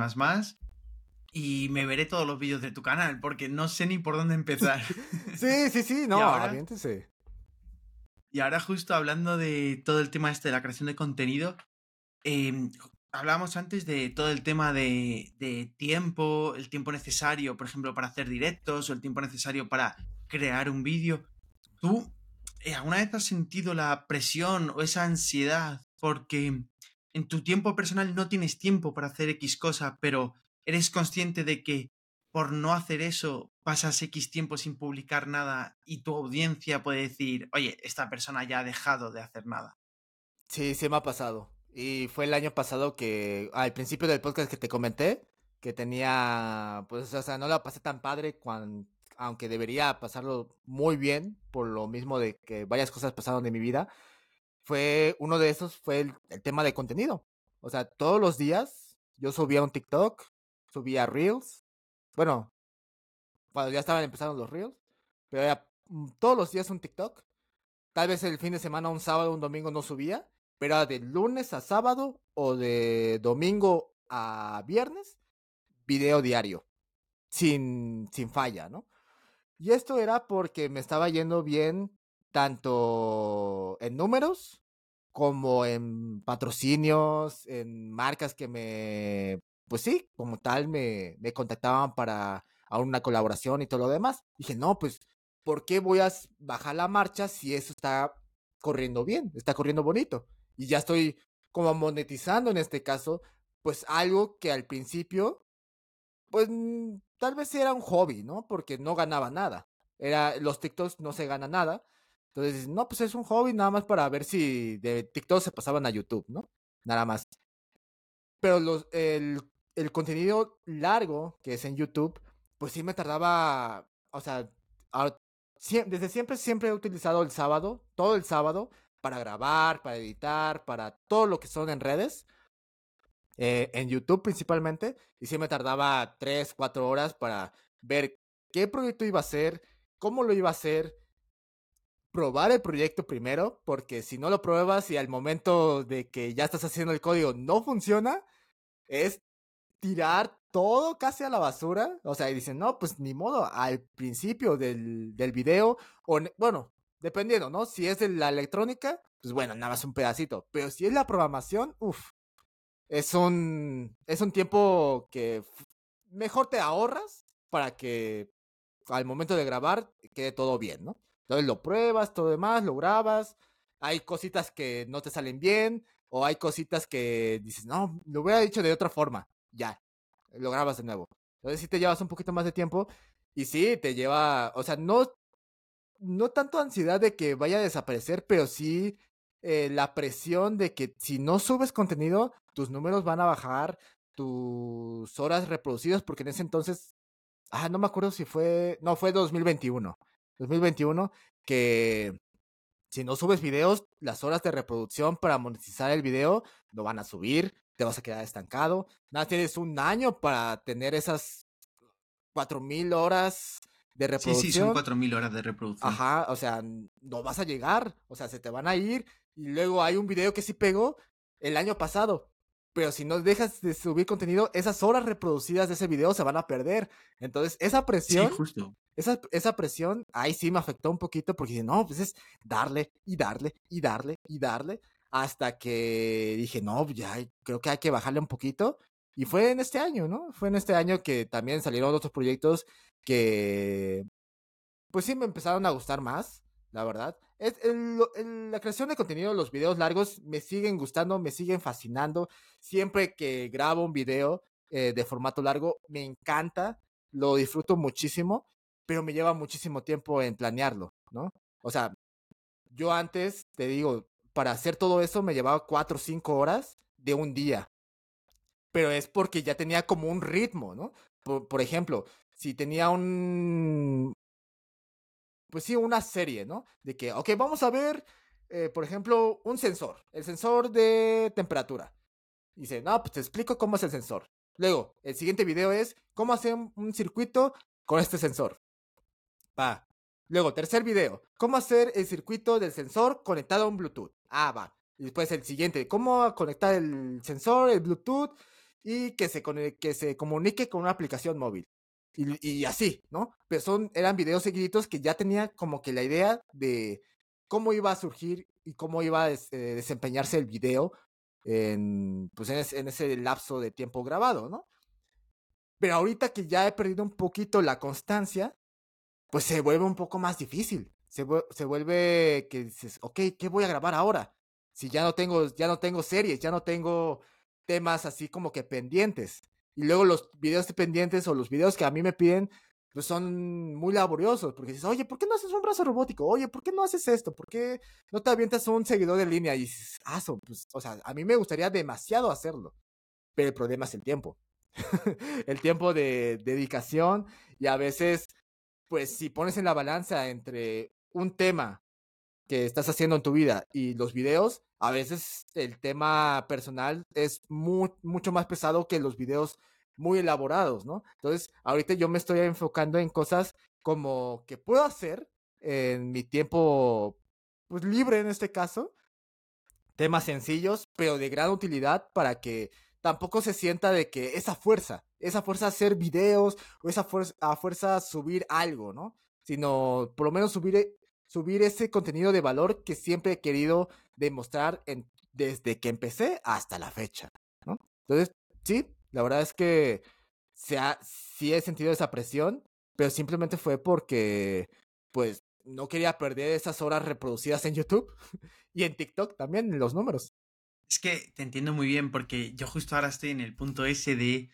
y me veré todos los vídeos de tu canal, porque no sé ni por dónde empezar. sí, sí, sí, no, ahora, Y ahora justo hablando de todo el tema este de la creación de contenido, eh, hablábamos antes de todo el tema de, tiempo, el tiempo necesario, por ejemplo, para hacer directos o el tiempo necesario para crear un vídeo. ¿Tú eh, alguna vez has sentido la presión o esa ansiedad porque en tu tiempo personal no tienes tiempo para hacer X cosa, pero eres consciente de que por no hacer eso pasas X tiempo sin publicar nada y tu audiencia puede decir, oye, esta persona ya ha dejado de hacer nada? Sí, se me ha pasado. Y fue el año pasado que, al principio del podcast que te comenté, que tenía, pues, o sea, no la pasé tan padre, cuando, aunque debería pasarlo muy bien, por lo mismo de que varias cosas pasaron en mi vida. Fue, uno de esos fue el, el tema de contenido. O sea, todos los días yo subía un TikTok, subía Reels. Bueno, cuando ya estaban empezando los Reels. Pero era mm, todos los días un TikTok. Tal vez el fin de semana, un sábado, un domingo no subía pero de lunes a sábado o de domingo a viernes, video diario, sin, sin falla, ¿no? Y esto era porque me estaba yendo bien tanto en números como en patrocinios, en marcas que me, pues sí, como tal, me, me contactaban para una colaboración y todo lo demás. Dije, no, pues, ¿por qué voy a bajar la marcha si eso está corriendo bien, está corriendo bonito? Y ya estoy como monetizando en este caso, pues algo que al principio, pues tal vez era un hobby, ¿no? Porque no ganaba nada. Era, los TikToks no se gana nada. Entonces, no, pues es un hobby nada más para ver si de TikTok se pasaban a YouTube, ¿no? Nada más. Pero los, el, el contenido largo que es en YouTube, pues sí me tardaba, o sea, desde siempre, siempre he utilizado el sábado, todo el sábado, para grabar, para editar, para todo lo que son en redes. Eh, en YouTube principalmente. Y sí me tardaba 3, 4 horas para ver qué proyecto iba a hacer, cómo lo iba a hacer, probar el proyecto primero, porque si no lo pruebas y al momento de que ya estás haciendo el código no funciona, es tirar todo casi a la basura. O sea, y dicen, no, pues ni modo, al principio del, del video, o bueno, Dependiendo, ¿no? Si es de la electrónica, pues bueno, nada más un pedacito. Pero si es la programación, uff, es un, es un tiempo que mejor te ahorras para que al momento de grabar quede todo bien, ¿no? Entonces lo pruebas, todo demás, lo grabas. Hay cositas que no te salen bien, o hay cositas que dices, no, lo hubiera dicho de otra forma. Ya, lo grabas de nuevo. Entonces sí te llevas un poquito más de tiempo. Y sí, te lleva, o sea, no no tanto ansiedad de que vaya a desaparecer, pero sí eh, la presión de que si no subes contenido, tus números van a bajar, tus horas reproducidas, porque en ese entonces, ah, no me acuerdo si fue, no, fue 2021, 2021, que si no subes videos, las horas de reproducción para monetizar el video no van a subir, te vas a quedar estancado, nada, tienes un año para tener esas 4000 horas de reproducción. Sí, sí, son 4.000 horas de reproducción. Ajá, o sea, no vas a llegar, o sea, se te van a ir. Y luego hay un video que sí pegó el año pasado. Pero si no dejas de subir contenido, esas horas reproducidas de ese video se van a perder. Entonces, esa presión. Sí, justo. Esa, esa presión, ahí sí me afectó un poquito porque no, pues es darle y darle y darle y darle. Hasta que dije, no, ya creo que hay que bajarle un poquito. Y fue en este año, ¿no? Fue en este año que también salieron otros proyectos que, pues sí, me empezaron a gustar más, la verdad. Es, la creación de contenido, los videos largos, me siguen gustando, me siguen fascinando. Siempre que grabo un video eh, de formato largo, me encanta, lo disfruto muchísimo, pero me lleva muchísimo tiempo en planearlo, ¿no? O sea, yo antes, te digo, para hacer todo eso me llevaba cuatro o cinco horas de un día pero es porque ya tenía como un ritmo, ¿no? Por, ejemplo, si tenía un, pues sí, una serie, ¿no? De que, ok, vamos a ver, eh, por ejemplo, un sensor, el sensor de temperatura. Dice, no, pues te explico cómo es el sensor. Luego, el siguiente video es cómo hacer un circuito con este sensor. Va. Luego, tercer video, cómo hacer el circuito del sensor conectado a un Bluetooth. Ah, va. Y después el siguiente, cómo conectar el sensor, el Bluetooth y que se, que se comunique con una aplicación móvil. Y, así, ¿no? Pero son, eran videos seguiditos que ya tenía como que la idea de cómo iba a surgir y cómo iba a eh, desempeñarse el video en, pues en, ese lapso de tiempo grabado, ¿no? Pero ahorita que ya he perdido un poquito la constancia, pues se vuelve un poco más difícil. Se, se vuelve que dices, ok, ¿qué voy a grabar ahora? Si ya no tengo, ya no tengo series, ya no tengo temas así como que pendientes. Y luego los videos pendientes o los videos que a mí me piden, pues son muy laboriosos, porque dices, oye, ¿por qué no haces un brazo robótico? Oye, ¿por qué no haces esto? ¿Por qué no te avientas un seguidor de línea? Y dices, ah, pues, o sea, a mí me gustaría demasiado hacerlo, pero el problema es el tiempo. el tiempo de dedicación y a veces, pues si pones en la balanza entre un tema que estás haciendo en tu vida y los videos, a veces el tema personal es mucho más pesado que los videos muy elaborados, ¿no? Entonces, ahorita yo me estoy enfocando en cosas como que puedo hacer en mi tiempo, pues libre en este caso, temas sencillos, pero de gran utilidad para que tampoco se sienta de que esa fuerza, esa fuerza hacer videos o esa fuerza, subir algo, ¿no? Sino por lo menos subir subir ese contenido de valor que siempre he querido demostrar en, desde que empecé hasta la fecha, ¿no? Entonces, sí, la verdad es que se sí he sentido esa presión, pero simplemente fue porque, pues, no quería perder esas horas reproducidas en YouTube y en TikTok también, los números. Es que te entiendo muy bien porque yo justo ahora estoy en el punto ese de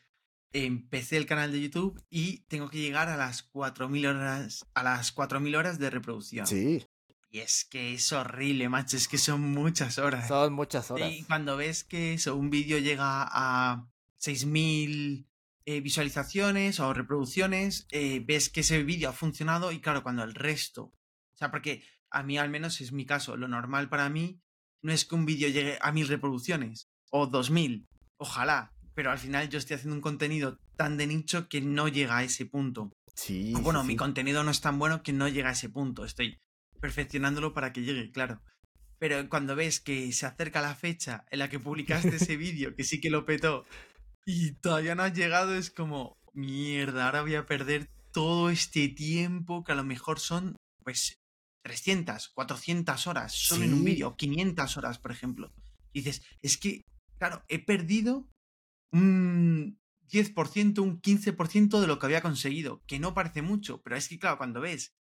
empecé el canal de YouTube y tengo que llegar a las 4.000 horas, a las 4.000 horas de reproducción. Sí. Y es que es horrible, macho, es que son muchas horas. Son muchas horas. Y cuando ves que eso, un vídeo llega a 6.000 eh, visualizaciones o reproducciones, eh, ves que ese vídeo ha funcionado y claro, cuando el resto, o sea, porque a mí al menos es mi caso, lo normal para mí no es que un vídeo llegue a 1.000 reproducciones o 2.000, ojalá, pero al final yo estoy haciendo un contenido tan de nicho que no llega a ese punto. Sí. bueno, mi contenido no es tan bueno que no llega a ese punto. Estoy perfeccionándolo para que llegue, claro. Pero cuando ves que se acerca la fecha en la que publicaste ese vídeo, que sí que lo petó, y todavía no has llegado, es como, mierda, ahora voy a perder todo este tiempo que a lo mejor son, pues, 300, 400 horas solo en un vídeo, 500 horas, por ejemplo. Y dices, es que, claro, he perdido un 10%, un 15% de lo que había conseguido, que no parece mucho, pero es que claro, cuando ves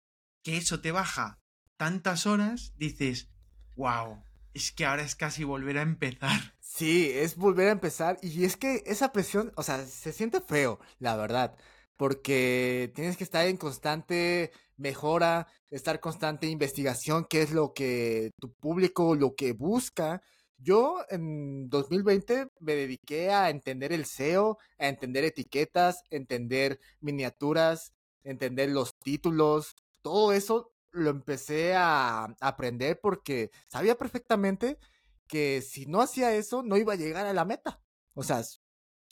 que eso te baja tantas horas, dices, wow, es que ahora es casi volver a empezar. Sí, es volver a empezar y es que esa presión, o sea, se siente feo, la verdad, porque tienes que estar en constante mejora, estar constante investigación, qué es lo que tu público, lo que busca yo en 2020 me dediqué a entender el SEO, a entender etiquetas, entender miniaturas, entender los títulos, todo eso lo empecé a aprender porque sabía perfectamente que si no hacía eso no iba a llegar a la meta. O sea,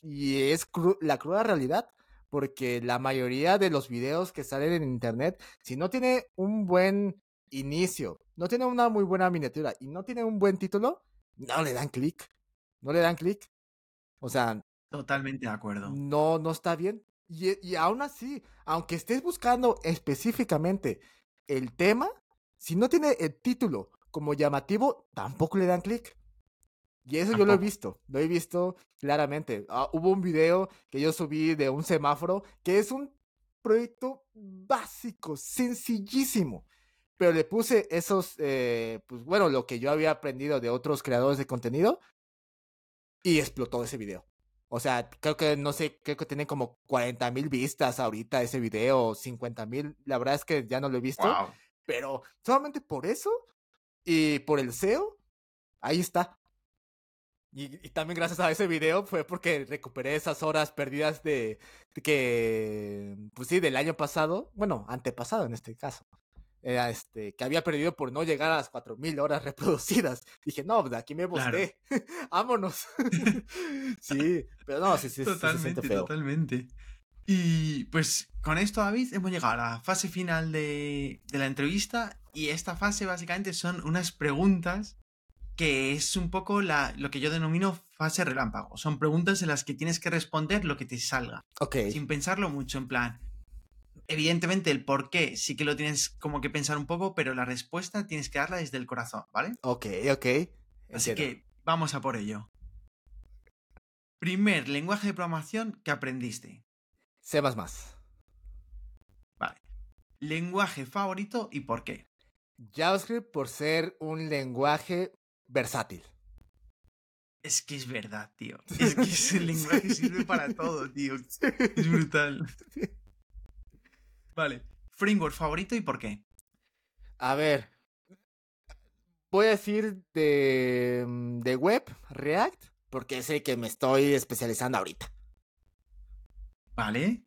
y es la cruda realidad, porque la mayoría de los videos que salen en internet, si no tiene un buen inicio, no tiene una muy buena miniatura y no tiene un buen título, no le dan clic. No le dan clic. O sea. Totalmente de acuerdo. No, no está bien. Y, y aún así, aunque estés buscando específicamente el tema, si no tiene el título como llamativo, tampoco le dan clic. Y eso yo lo he visto, lo he visto claramente. Ah, hubo un video que yo subí de un semáforo que es un proyecto básico, sencillísimo pero le puse esos, eh, pues bueno, lo que yo había aprendido de otros creadores de contenido y explotó ese video. O sea, creo que, no sé, creo que tiene como 40 mil vistas ahorita ese video, 50 mil. La verdad es que ya no lo he visto. Pero solamente por eso y por el SEO, ahí está. Y, y, también gracias a ese video fue porque recuperé esas horas perdidas de, de, que, pues sí, del año pasado, bueno, antepasado en este caso. Era este, que había perdido por no llegar a las 4.000 horas reproducidas. Dije, no, de aquí me busqué. Vámonos. sí, pero no, sí, sí, totalmente, sí, feo. totalmente. Y pues con esto, David, hemos llegado a la fase final de, de la entrevista y esta fase básicamente son unas preguntas que es un poco la, lo que yo denomino fase relámpago. Son preguntas en las que tienes que responder lo que te salga. Ok. Sin pensarlo mucho, en plan. Evidentemente, el por qué sí que lo tienes como que pensar un poco, pero la respuesta tienes que darla desde el corazón, ¿vale? Ok, ok. Así Entiendo. que vamos a por ello. Primer lenguaje de programación que aprendiste. C++. más. Vale. Lenguaje favorito y por qué. JavaScript por ser un lenguaje versátil. Es que es verdad, tío. Es que ese lenguaje sirve para todo, tío. Es brutal. Vale. Framework favorito y por qué. A ver. Voy a decir de, mm, de web, React, porque es el que me estoy especializando ahorita. Vale.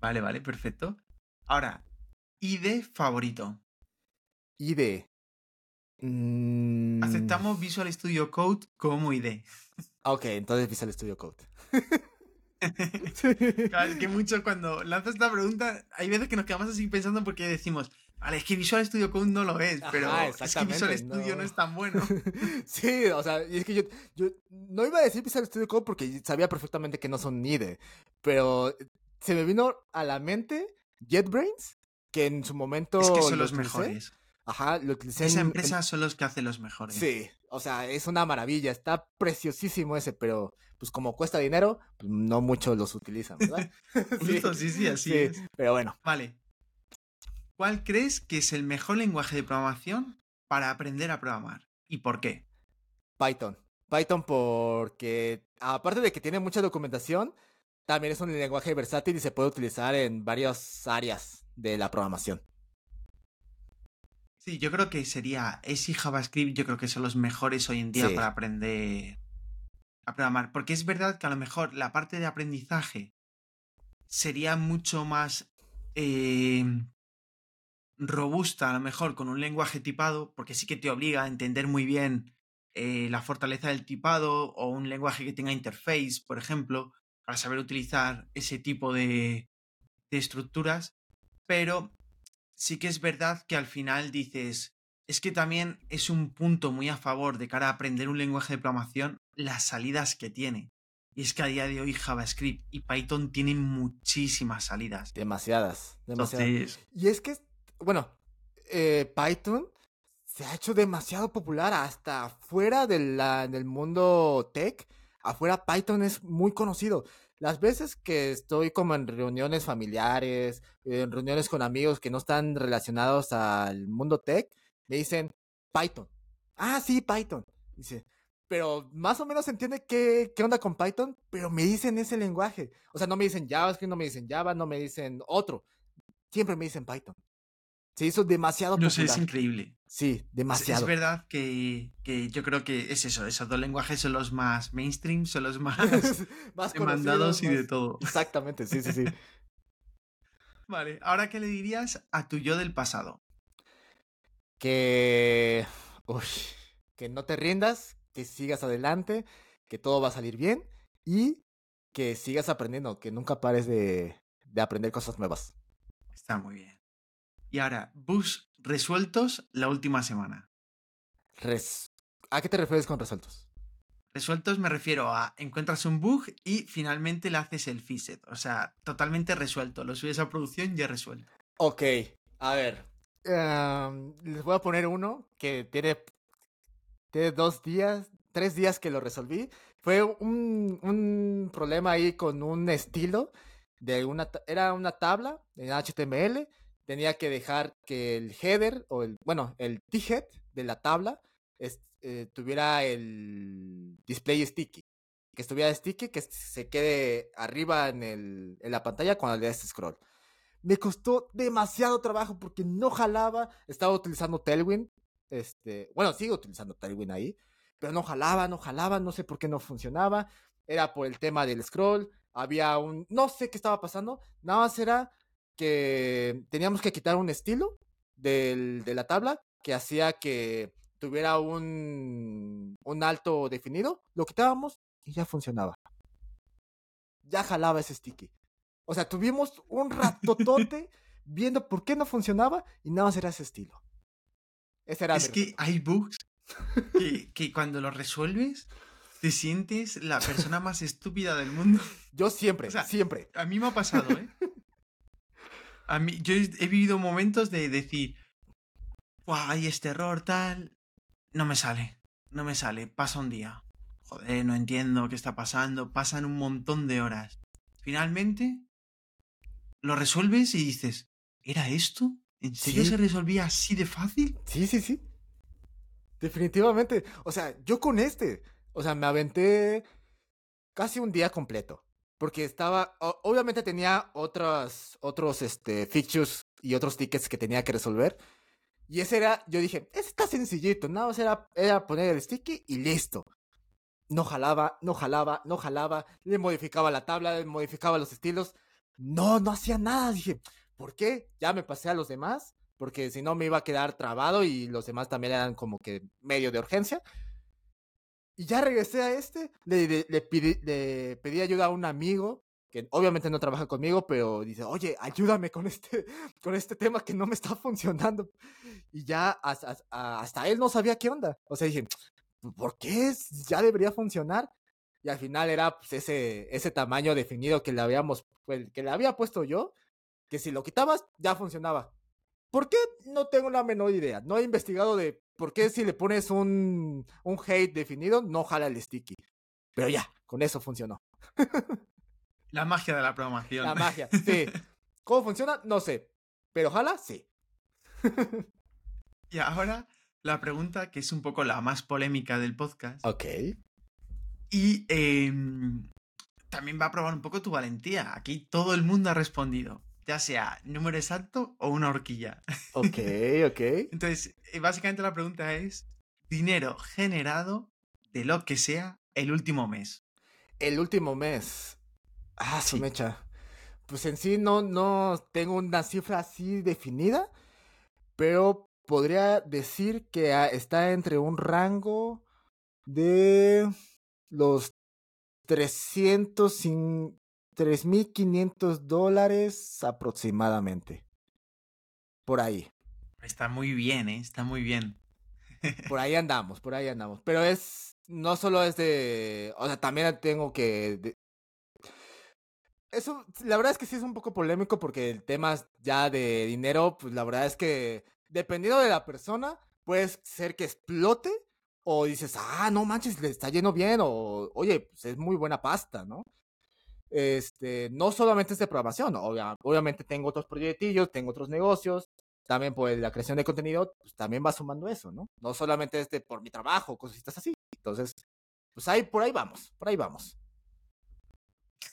Vale, vale, perfecto. Ahora, ID favorito. IDE. Mm, Aceptamos Visual Studio Code como ID. Ok, entonces Visual Studio Code. Claro, es que mucho cuando lanzas esta pregunta, hay veces que nos quedamos así pensando porque decimos, vale, es que Visual Studio Code no lo es, Ajá, pero es que Visual Studio no. no. es tan bueno. sí, o sea, y es que yo, yo no iba a decir Visual Studio Code porque sabía perfectamente que no son IDE, pero se me vino a la mente JetBrains, que en su momento... es que son lo los utilicé. mejores. Ajá, lo utilicé Esa en- en- empresa son los que hacen los mejores. Sí, o sea, es una maravilla, está preciosísimo ese, pero pues como cuesta dinero, pues no muchos los utilizan, ¿verdad? Justo, sí, sí, así es. Pero bueno, Vale. ¿Cuál crees que es el mejor lenguaje de programación para aprender a programar? ¿Y por qué? Python. Python porque, aparte de que tiene mucha documentación, también es un lenguaje versátil y se puede utilizar en varias áreas de la programación. Sí, yo creo que sería S y JavaScript, yo creo que son los mejores hoy en día Sí. para aprender a programar. Porque es verdad que a lo mejor la parte de aprendizaje sería mucho más eh, robusta, a lo mejor con un lenguaje tipado, porque sí que te obliga a entender muy bien eh, la fortaleza del tipado o un lenguaje que tenga interface, por ejemplo, para saber utilizar ese tipo de, de estructuras. Pero sí que es verdad que al final dices, es que también es un punto muy a favor de cara a aprender un lenguaje de programación las salidas que tiene. Y es que a día de hoy JavaScript y Python tienen muchísimas salidas. Demasiadas, demasiadas. Entonces, Y es que, bueno, eh, Python se ha hecho demasiado popular hasta fuera de la- del mundo tech. Afuera Python es muy conocido. Las veces que estoy como en reuniones familiares, en reuniones con amigos que no están relacionados al mundo tech, me dicen Python. Ah, sí, Python. Dice, pero más o menos entiende qué, qué onda con Python, pero me dicen ese lenguaje. O sea, no me dicen JavaScript, no me dicen Java, no me dicen otro. Siempre me dicen Python. Se hizo demasiado no sé, popular. es increíble. Sí, demasiado. es verdad que, que yo creo que es eso, esos dos lenguajes son los más mainstream, son los más más demandados y de todo. Exactamente, sí, sí, sí. Vale, ahora qué le dirías a tu yo del pasado. que. uy, que no te rindas, que sigas adelante, que todo va a salir bien y que sigas aprendiendo, que nunca pares de, de aprender cosas nuevas. Está muy bien. Y ahora, bugs resueltos la última semana. Res- ¿A qué te refieres con resueltos? Resueltos me refiero a encuentras un bug y finalmente le haces el fixed. O sea, totalmente resuelto. Lo subes a producción y ya resuelto. Ok, a ver. em, les voy a poner uno que tiene, tiene dos días, tres días que lo resolví. Fue un, un problema ahí con un estilo de una, era una tabla en HTML. Tenía que dejar que el header o el, bueno, el t-head de la tabla eh, tuviera el display sticky. Que estuviera sticky, que se quede arriba en, el, en la pantalla cuando le das scroll. Me costó demasiado trabajo porque no jalaba. Estaba utilizando Tailwind. Este, bueno, sigo utilizando Tailwind ahí. Pero no jalaba, no jalaba, no sé por qué no funcionaba. Era por el tema del scroll. Había un. No sé qué estaba pasando. Nada más era que teníamos que quitar un estilo del- de la tabla que hacía que tuviera un, un alto definido, lo quitábamos y ya funcionaba. Ya jalaba ese sticky. O sea, tuvimos un ratotote viendo por qué no funcionaba y nada más era ese estilo. Ese era Es que hay bugs que, que cuando los resuelves te sientes la persona más estúpida del mundo. Yo siempre, o sea, siempre. A mí me ha pasado, ¿eh? A mí, yo he vivido momentos de decir, "Buah, hay este error, tal. No me sale, no me sale, pasa un día. Joder, no entiendo qué está pasando, pasan un montón de horas. Finalmente, lo resuelves y dices, ¿era esto? ¿En serio Sí. se resolvía así de fácil? Sí, sí, sí. Definitivamente. O sea, yo con este, o sea, me aventé casi un día completo. Porque estaba, obviamente tenía otros, otros, este, features y otros tickets que tenía que resolver. Y ese era, yo dije, ese está sencillito, nada más era, era poner el sticky y listo. No jalaba, no jalaba, no jalaba, le modificaba la tabla, le modificaba los estilos. No, no hacía nada. Dije, ¿por qué? Ya me pasé a los demás, porque si no me iba a quedar trabado y los demás también eran como que medio de urgencia. Y ya regresé a este, le, le- pedí ayuda a un amigo que obviamente no trabaja conmigo, pero dice, oye, ayúdame con este, con este tema que no me está funcionando. Y ya hasta, hasta él no sabía qué onda. O sea, dije, ¿por qué? Ya debería funcionar. Y al final era pues, ese, ese tamaño definido que le habíamos, pues, que le había puesto yo, que si lo quitabas, ya funcionaba. ¿Por qué? No tengo la menor idea. No he investigado de por qué si le pones un, un hate definido, no jala el sticky. Pero ya, con eso funcionó. La magia de la programación. La magia, sí. ¿Cómo funciona? No sé. Pero jala, sí. Y ahora la pregunta que es un poco la más polémica del podcast. Ok. Y em, también va a probar un poco tu valentía. Aquí todo el mundo ha respondido, ya sea número exacto o una horquilla. Ok, ok. Entonces, eh, básicamente la pregunta es, dinero generado de lo que sea el último mes. El último mes. Ah, su Sí. mecha. Pues en sí no, no tengo una cifra así definida, pero podría decir que ah, está entre un rango de los 300, sin- 3.500 dólares aproximadamente. Por ahí. Está muy bien, ¿eh? Está muy bien. Por ahí andamos, por ahí andamos. Pero es, no solo es de, o sea, también tengo que... de- Eso, la verdad es que sí es un poco polémico porque el tema ya de dinero, pues la verdad es que dependiendo de la persona, puede ser que explote o dices, ah, no manches, le está yendo bien o, oye, pues es muy buena pasta, ¿no? Este, no solamente es de programación, obvia- obviamente tengo otros proyectillos, tengo otros negocios, también por la creación de contenido, pues también va sumando eso, ¿no? No solamente este por mi trabajo, cositas así. Entonces, pues ahí, por ahí vamos, por ahí vamos.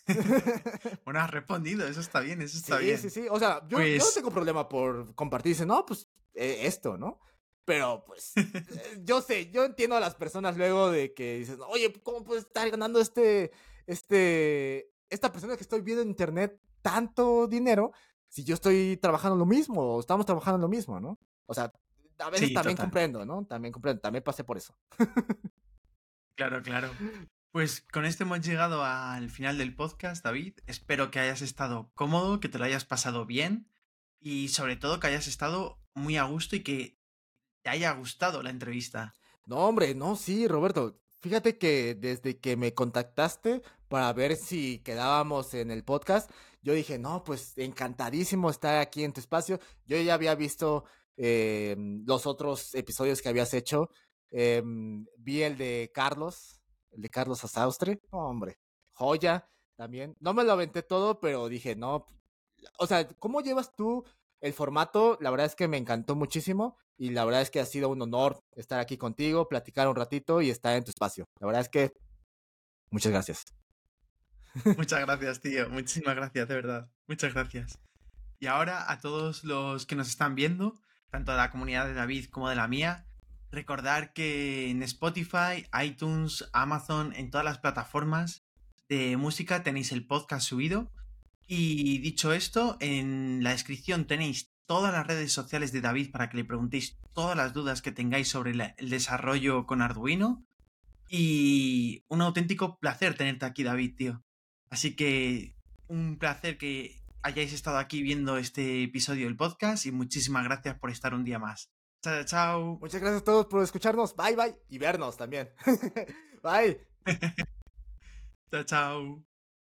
Bueno, has respondido, eso está bien, eso está sí, bien. sí, sí. O sea, yo, yo no Pues- tengo problema por compartirse, no, pues eh, esto, ¿no? Pero pues, eh, yo sé, yo entiendo a las personas luego de que dices, oye, ¿cómo puede estar ganando este, este, esta persona que estoy viendo en internet tanto dinero si yo estoy trabajando lo mismo o estamos trabajando lo mismo, ¿no? O sea, a veces Sí, también total. comprendo, ¿no? También comprendo, también pasé por eso. Claro, claro. Pues con esto hemos llegado al final del podcast, David. Espero que hayas estado cómodo, que te lo hayas pasado bien y sobre todo que hayas estado muy a gusto y que te haya gustado la entrevista. No, hombre, no, sí, Roberto. Fíjate que desde que me contactaste para ver si quedábamos en el podcast, yo dije, no, pues encantadísimo estar aquí en tu espacio. Yo ya había visto eh, los otros episodios que habías hecho. Em, vi el de Carlos, el de Carlos Asaustre. Hombre, joya también. No me lo aventé todo, pero dije, no. O sea, ¿cómo llevas tú el formato? La verdad es que me encantó muchísimo y la verdad es que ha sido un honor estar aquí contigo, platicar un ratito y estar en tu espacio. La verdad es que muchas gracias. Muchas gracias, tío. Muchísimas gracias, de verdad. Muchas gracias. Y ahora a todos los que nos están viendo, tanto de la comunidad de David como de la mía, recordar que en Spotify, iTunes, Amazon, en todas las plataformas de música tenéis el podcast subido. Y dicho esto, en la descripción tenéis todas las redes sociales de David para que le preguntéis todas las dudas que tengáis sobre el desarrollo con Arduino. Y un auténtico placer tenerte aquí, David, tío. Así que un placer que hayáis estado aquí viendo este episodio del podcast y muchísimas gracias por estar un día más. Chao, chao. Muchas gracias a todos por escucharnos. Bye, bye. Y vernos también. bye. chao, chao.